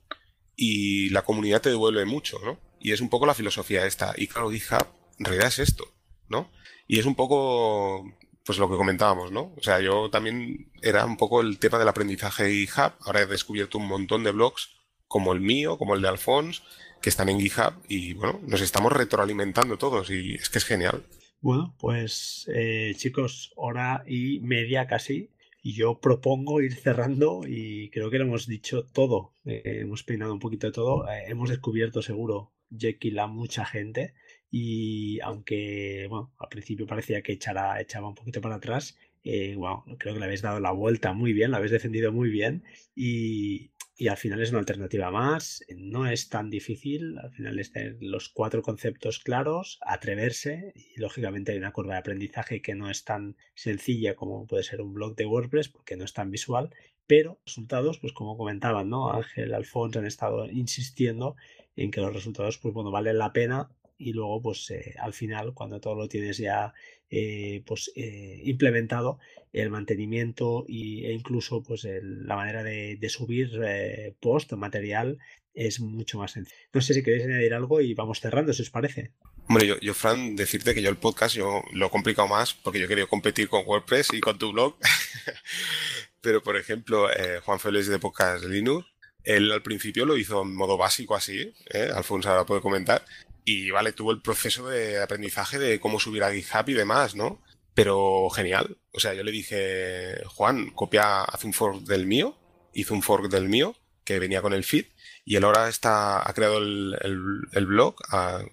y la comunidad te devuelve mucho, ¿no? Y es un poco la filosofía esta. Y claro, GitHub en realidad es esto, ¿no? Y es un poco, pues lo que comentábamos, ¿no? O sea, yo también era un poco el tema del aprendizaje de GitHub. Ahora he descubierto un montón de blogs como el mío, como el de Alfonso que están en GitHub y bueno, nos estamos retroalimentando todos y es que es genial. Bueno, pues eh, chicos, hora y media casi. Y yo propongo ir cerrando y creo que lo hemos dicho todo. Eh, hemos peinado un poquito de todo. Eh, hemos descubierto seguro Jekyll a mucha gente. Y aunque, bueno, al principio parecía que echaba un poquito para atrás, bueno, creo que le habéis dado la vuelta muy bien, lo habéis defendido muy bien. Y, y al final es una alternativa más, no es tan difícil, al final es tener los cuatro conceptos claros, atreverse y lógicamente hay una curva de aprendizaje que no es tan sencilla como puede ser un blog de WordPress porque no es tan visual, pero resultados, pues como comentaban, ¿no? Ángel, Alfonso han estado insistiendo en que los resultados, pues bueno, valen la pena y luego pues eh, al final cuando todo lo tienes ya eh, pues eh, implementado el mantenimiento y, e incluso pues la manera de, subir post material es mucho más sencillo. No sé si queréis añadir algo y vamos cerrando, si os parece. Bueno, yo, yo, Fran, decirte que yo el podcast yo lo he complicado más porque yo quería competir con WordPress y con tu blog. Pero, por ejemplo, Juan Félix de Podcast Linux, él al principio lo hizo en modo básico así, Alfonso ahora puede comentar, y vale, tuvo el proceso de aprendizaje de cómo subir a GitHub y demás, ¿no? Pero genial. O sea, yo le dije, Juan, copia, haz un fork del mío. Hizo un fork del mío, que venía con el feed. Y él ahora está, ha creado el, el, blog,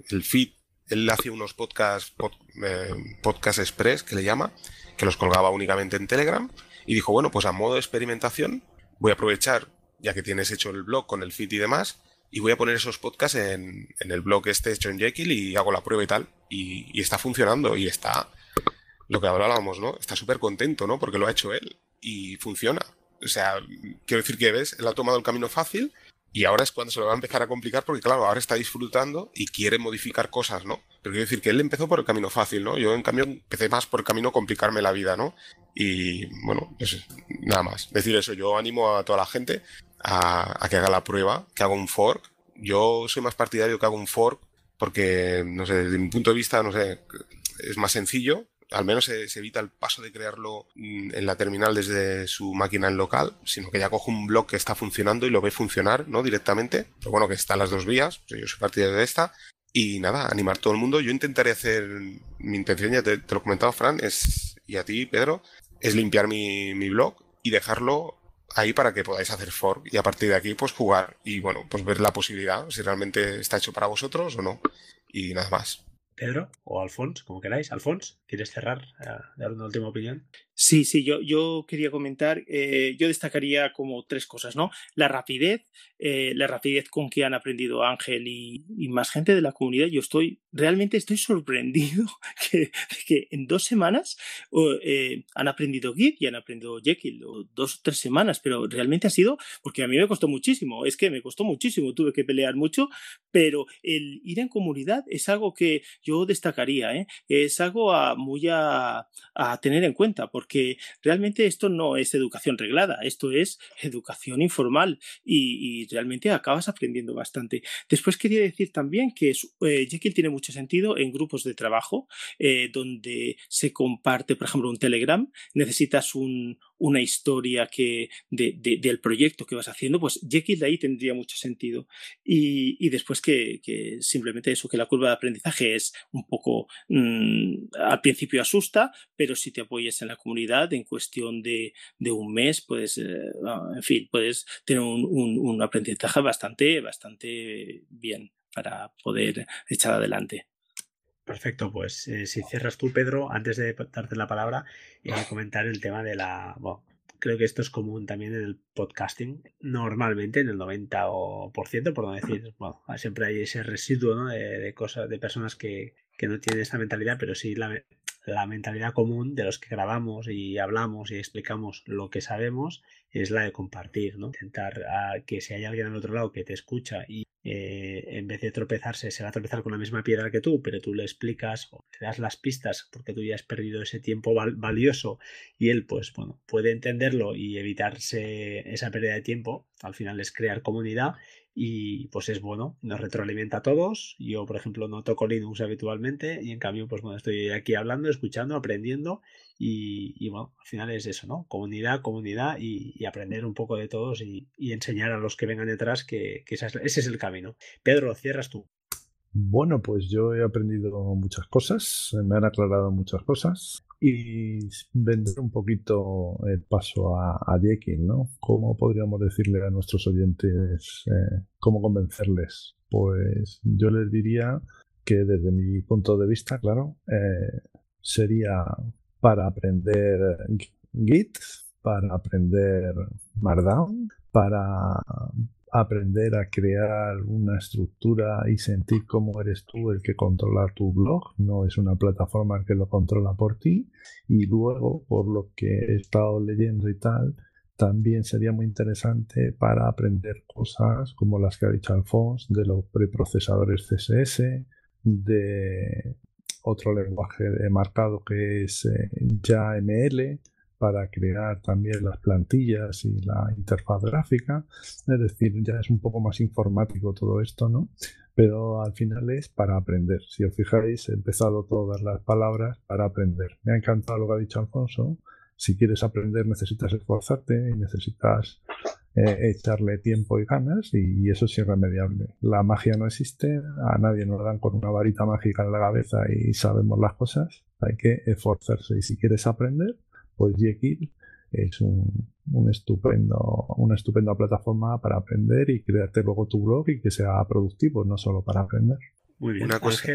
el feed. Él hacía unos podcasts, eh, podcast express, que le llama, que los colgaba únicamente en Telegram. Y dijo, bueno, pues a modo de experimentación, voy a aprovechar, ya que tienes hecho el blog con el feed y demás, y voy a poner esos podcasts en, en, el blog este en Jekyll y hago la prueba y tal. Y, está funcionando y está, lo que hablábamos, ¿no? Está súper contento, ¿no? Porque lo ha hecho él y funciona. O sea, quiero decir que ves, él ha tomado el camino fácil y ahora es cuando se lo va a empezar a complicar porque, claro, ahora está disfrutando y quiere modificar cosas, ¿no? Pero quiero decir que él empezó por el camino fácil, ¿no? Yo, en cambio, empecé más por el camino complicarme la vida, ¿no? Y, bueno, pues nada más. Decir eso, yo animo a toda la gente a, que haga la prueba, que haga un fork. Yo soy más partidario que haga un fork porque, no sé, desde mi punto de vista, no sé, es más sencillo. Al menos se, evita el paso de crearlo mm, en la terminal desde su máquina en local, sino que ya cojo un blog que está funcionando y lo ve funcionar, ¿no? Directamente. Pero bueno, que están las dos vías. Yo soy partidario de esta. Y nada, animar todo el mundo. Yo intentaré hacer, mi intención, ya te, te lo comentaba Fran, es, y a ti, Pedro, es limpiar mi, mi blog y dejarlo ahí para que podáis hacer fork y a partir de aquí pues jugar y bueno, pues ver la posibilidad, si realmente está hecho para vosotros o no. Y nada más. Pedro o Alfons, como queráis. Alfons, ¿quieres cerrar? Eh, dar una última opinión. Sí, sí, yo, yo quería comentar, eh, yo destacaría como tres cosas, ¿no? La rapidez, eh, la rapidez con que han aprendido Ángel y, más gente de la comunidad. Yo estoy, realmente estoy sorprendido que, que en dos semanas han aprendido Git y han aprendido Jekyll, o dos o tres semanas, pero realmente ha sido, porque a mí me costó muchísimo, es que me costó muchísimo, tuve que pelear mucho, pero el ir en comunidad es algo que yo destacaría, es algo a, muy a, tener en cuenta, porque que realmente esto no es educación reglada, esto es educación informal y, realmente acabas aprendiendo bastante. Después quería decir también que eh, Jekyll tiene mucho sentido en grupos de trabajo eh, donde se comparte, por ejemplo, un Telegram, necesitas un, una historia que del proyecto que vas haciendo, pues Jekyll de ahí tendría mucho sentido. Y, después que, simplemente eso, que la curva de aprendizaje es un poco, mm, al principio asusta, pero si te apoyas en la comunidad, en cuestión de, un mes, pues, en fin, puedes tener un, aprendizaje bastante, bastante bien para poder echar adelante. Perfecto, pues eh, si cierras tú, Pedro, antes de darte la palabra, eh, comentar el tema de la, creo que esto es común también en el podcasting, normalmente en el 90% por no decir, bueno, siempre hay ese residuo de, cosas, de personas que, que no tienen esa mentalidad, pero sí la, la mentalidad común de los que grabamos y hablamos y explicamos lo que sabemos es la de compartir, ¿no? Intentar ah, que si hay alguien al otro lado que te escucha y eh, en vez de tropezarse se va a tropezar con la misma piedra que tú, pero tú le explicas o le das las pistas porque tú ya has perdido ese tiempo valioso y él pues bueno puede entenderlo y evitarse esa pérdida de tiempo, al final es crear comunidad y pues es bueno, nos retroalimenta a todos. Yo, por ejemplo, no toco Linux habitualmente y en cambio, pues bueno, estoy aquí hablando, escuchando, aprendiendo y, bueno, al final es eso, ¿no? Comunidad, comunidad y, aprender un poco de todos y, enseñar a los que vengan detrás que, ese es el camino. Pedro, cierras tú. Bueno, pues yo he aprendido muchas cosas, me han aclarado muchas cosas y vender un poquito el paso a, a Jekyll, ¿no? ¿Cómo podríamos decirle a nuestros oyentes, eh, cómo convencerles? Pues yo les diría que desde mi punto de vista, claro, eh, sería para aprender Git, para aprender Markdown, para aprender a crear una estructura y sentir cómo eres tú el que controla tu blog, no es una plataforma que lo controla por ti. Y luego, por lo que he estado leyendo y tal, también sería muy interesante para aprender cosas como las que ha dicho Alphonse, de los preprocesadores CSS, de otro lenguaje de marcado que es eh, YAML, para crear también las plantillas y la interfaz gráfica. Es decir, ya es un poco más informático todo esto, ¿no? Pero al final es para aprender. Si os fijáis, he empezado todas las palabras para aprender. Me ha encantado lo que ha dicho Alfonso. Si quieres aprender necesitas esforzarte y necesitas eh, echarle tiempo y ganas y, eso es irremediable. La magia no existe, a nadie nos dan con una varita mágica en la cabeza y sabemos las cosas. Hay que esforzarse y si quieres aprender, pues Jekyll es un, estupendo, una estupenda plataforma para aprender y crearte luego tu blog y que sea productivo, no solo para aprender. Muy bien. Una cosa,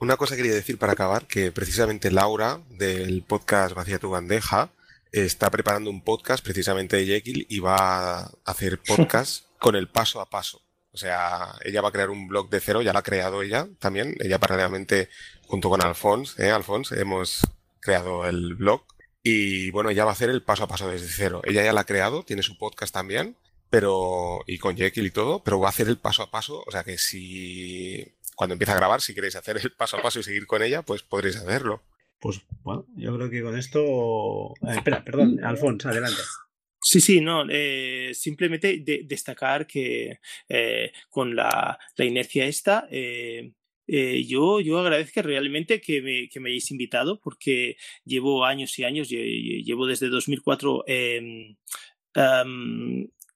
una, cosa quería decir para acabar, que precisamente Laura del podcast Vacía tu bandeja está preparando un podcast precisamente de Jekyll y va a hacer podcast con el paso a paso. O sea, ella va a crear un blog de cero, ya lo ha creado ella también. Ella paralelamente, junto con Alphonse, ¿eh? Hemos creado el blog y bueno, ella va a hacer el paso a paso desde cero. Ella ya la ha creado, tiene su podcast también, pero, y con Jekyll y todo, pero va a hacer el paso a paso. O sea que si, cuando empieza a grabar, si queréis hacer el paso a paso y seguir con ella, pues podréis hacerlo. Pues bueno, yo creo que con esto. Eh, espera, perdón, Alfonso, adelante. Sí, sí, no, eh, simplemente destacar que eh, con la, la, inercia esta, eh, yo, yo agradezco realmente que me, que me, hayáis invitado porque llevo años y años, llevo desde 2004 em,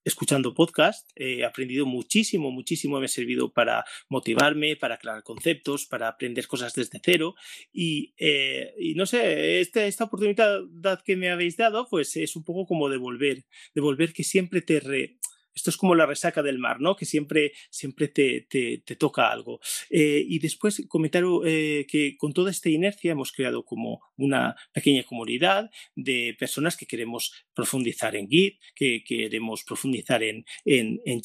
escuchando podcast, he aprendido muchísimo, muchísimo, me ha servido para motivarme, para aclarar conceptos, para aprender cosas desde cero. Y, eh, no sé, esta, esta oportunidad que me habéis dado pues es un poco como devolver, devolver que siempre te... Re, esto es como la resaca del mar, ¿no? Que siempre, siempre te, te, toca algo. Eh, y después comentar eh, que con toda esta inercia hemos creado como una pequeña comunidad de personas que queremos profundizar en Git, que queremos profundizar en, en, en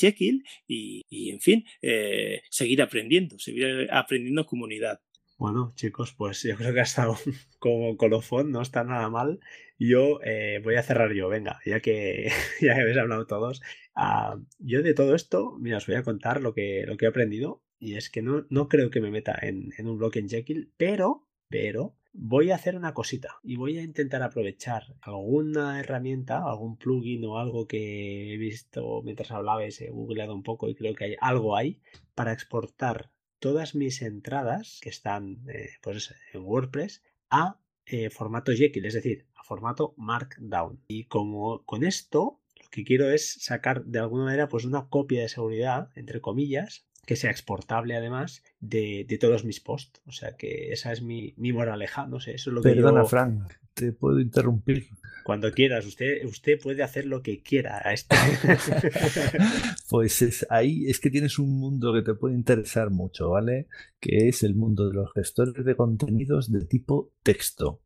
y, y, en fin, eh, seguir aprendiendo, seguir aprendiendo comunidad. Bueno, chicos, pues yo creo que ha estado como colofón, no está nada mal. Yo eh, voy a cerrar yo, venga, ya que ya habéis hablado todos. Ah, yo de todo esto, mira, os voy a contar lo que, lo que he aprendido. Y es que no, no creo que me meta en, un blog en Jekyll, pero, pero voy a hacer una cosita y voy a intentar aprovechar alguna herramienta, algún plugin o algo que he visto mientras hablabais, he googleado un poco y creo que hay algo ahí para exportar todas mis entradas que están eh, pues, en WordPress a eh, formato Jekyll, es decir, a formato Markdown. Y como con esto que quiero es sacar de alguna manera pues una copia de seguridad, entre comillas, que sea exportable además de, todos mis posts. O sea que esa es mi, mi moraleja, no sé, eso es lo que Perdona, Frank, te puedo interrumpir. Cuando quieras, usted, usted puede hacer lo que quiera a pues es, ahí es que tienes un mundo que te puede interesar mucho, ¿vale? Que es el mundo de los gestores de contenidos de tipo texto.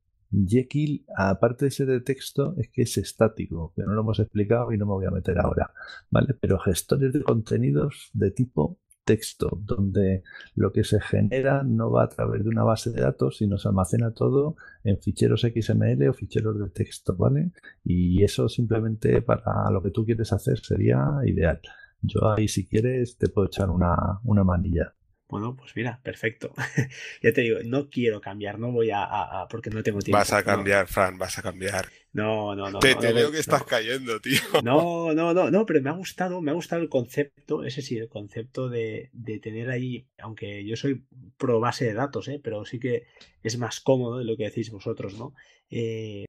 Jekyll, aparte de ser de texto, es que es estático, que no lo hemos explicado y no me voy a meter ahora, ¿vale? Pero gestores de contenidos de tipo texto, donde lo que se genera no va a través de una base de datos, sino se almacena todo en ficheros XML o ficheros de texto, ¿vale? Y eso simplemente para lo que tú quieres hacer sería ideal. Yo ahí, si quieres, te puedo echar una, una manilla. Bueno, pues mira, perfecto. ya te digo, no quiero cambiar, no voy a, porque no tengo tiempo. Vas a cambiar, Fran, vas a cambiar. No, no, no. Te, te veo que estás cayendo, tío. No, no, no, no, pero me ha gustado, me ha gustado el concepto, ese sí, el concepto de, de tener ahí, aunque yo soy pro base de datos, ¿eh? pero sí que es más cómodo de lo que decís vosotros, ¿no? Eh,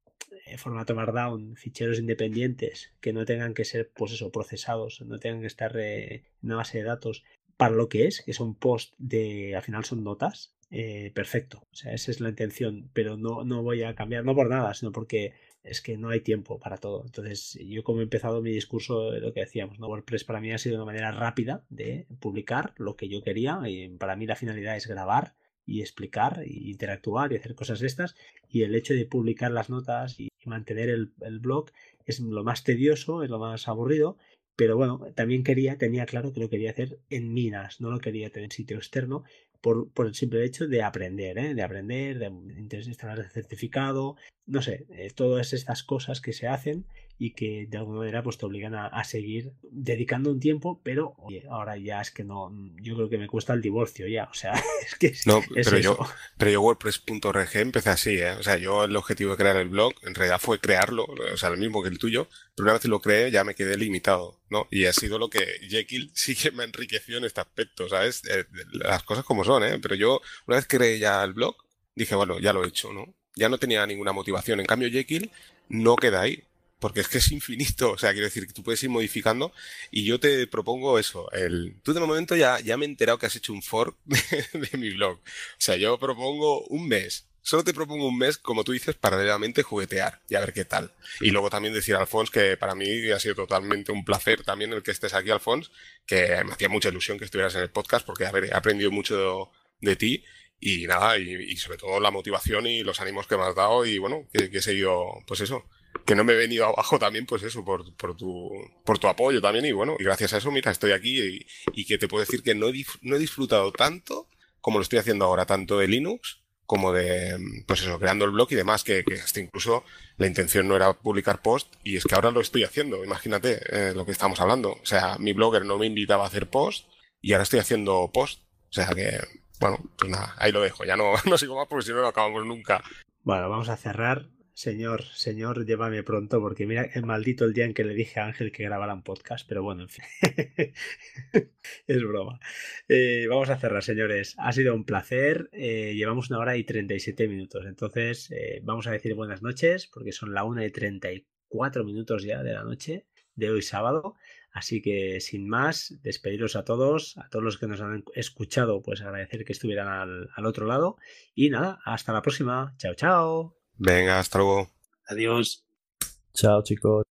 formato Markdown, ficheros independientes que no tengan que ser, pues eso, procesados, no tengan que estar en una base de datos para lo que es, que son post de, al final son notas, eh, perfecto. O sea, esa es la intención, pero no, no voy a cambiar, no por nada, sino porque es que no hay tiempo para todo. Entonces, yo como he empezado mi discurso, de lo que decíamos, ¿no? WordPress para mí ha sido una manera rápida de publicar lo que yo quería y para mí la finalidad es grabar y explicar y interactuar y hacer cosas de estas y el hecho de publicar las notas y mantener el blog es lo más tedioso, es lo más aburrido pero bueno, también quería, tenía claro que lo quería hacer en Minas, no lo quería tener en sitio externo, por, por el simple hecho de aprender, ¿eh? de aprender, de instalar el certificado, no sé, eh, todas estas cosas que se hacen y que de alguna manera pues te obligan a, seguir dedicando un tiempo, pero oye, ahora ya es que no, yo creo que me cuesta el divorcio ya, o sea, es que no, pero yo, pero yo WordPress.org empecé así, ¿eh? o sea, yo el objetivo de crear el blog en realidad fue crearlo, o sea, el mismo que el tuyo, pero una vez que lo creé ya me quedé limitado, ¿no? Y ha sido lo que Jekyll sí que me enriqueció en este aspecto, ¿sabes? Eh, las cosas como son, ¿eh? Pero yo una vez creé ya el blog, dije, bueno, ya lo he hecho, ¿no? Ya no tenía ninguna motivación. En cambio, Jekyll no queda ahí porque es que es infinito, o sea, quiero decir que tú puedes ir modificando y yo te propongo eso, el, tú de momento ya, ya me he enterado que has hecho un fork de, mi blog, o sea, yo propongo un mes, solo te propongo un mes, como tú dices, paralelamente juguetear y a ver qué tal. Y luego también decir a Alfons que para mí ha sido totalmente un placer también el que estés aquí, Alfons, que me hacía mucha ilusión que estuvieras en el podcast porque, a he aprendido mucho de, ti y nada, y, sobre todo la motivación y los ánimos que me has dado y bueno, que, que he seguido, pues eso, que no me he venido abajo también, pues eso, por, por, tu, por tu apoyo también. Y bueno, y gracias a eso, mira, estoy aquí y, y que te puedo decir que no he, no he disfrutado tanto como lo estoy haciendo ahora, tanto de Linux como de, pues eso, creando el blog y demás, que, que hasta incluso la intención no era publicar post y es que ahora lo estoy haciendo. Imagínate eh, lo que estamos hablando. O sea, mi blogger no me invitaba a hacer post y ahora estoy haciendo post. O sea que, bueno, pues nada, ahí lo dejo. Ya no, no sigo más porque si no, no acabamos nunca. Bueno, vamos a cerrar Señor, señor, llévame pronto, porque mira, es maldito el día en que le dije a Ángel que grabara un podcast, pero bueno, en fin. es broma. Eh, vamos a cerrar, señores. Ha sido un placer. Eh, llevamos una hora y 37 minutos. Entonces, eh, vamos a decir buenas noches, porque son la una y 34 minutos ya de la noche de hoy sábado. Así que, sin más, despediros a todos, a todos los que nos han escuchado, pues agradecer que estuvieran al, al otro lado. Y nada, hasta la próxima. Chao, chao. Venga, hasta luego. Adiós. Chao, chicos.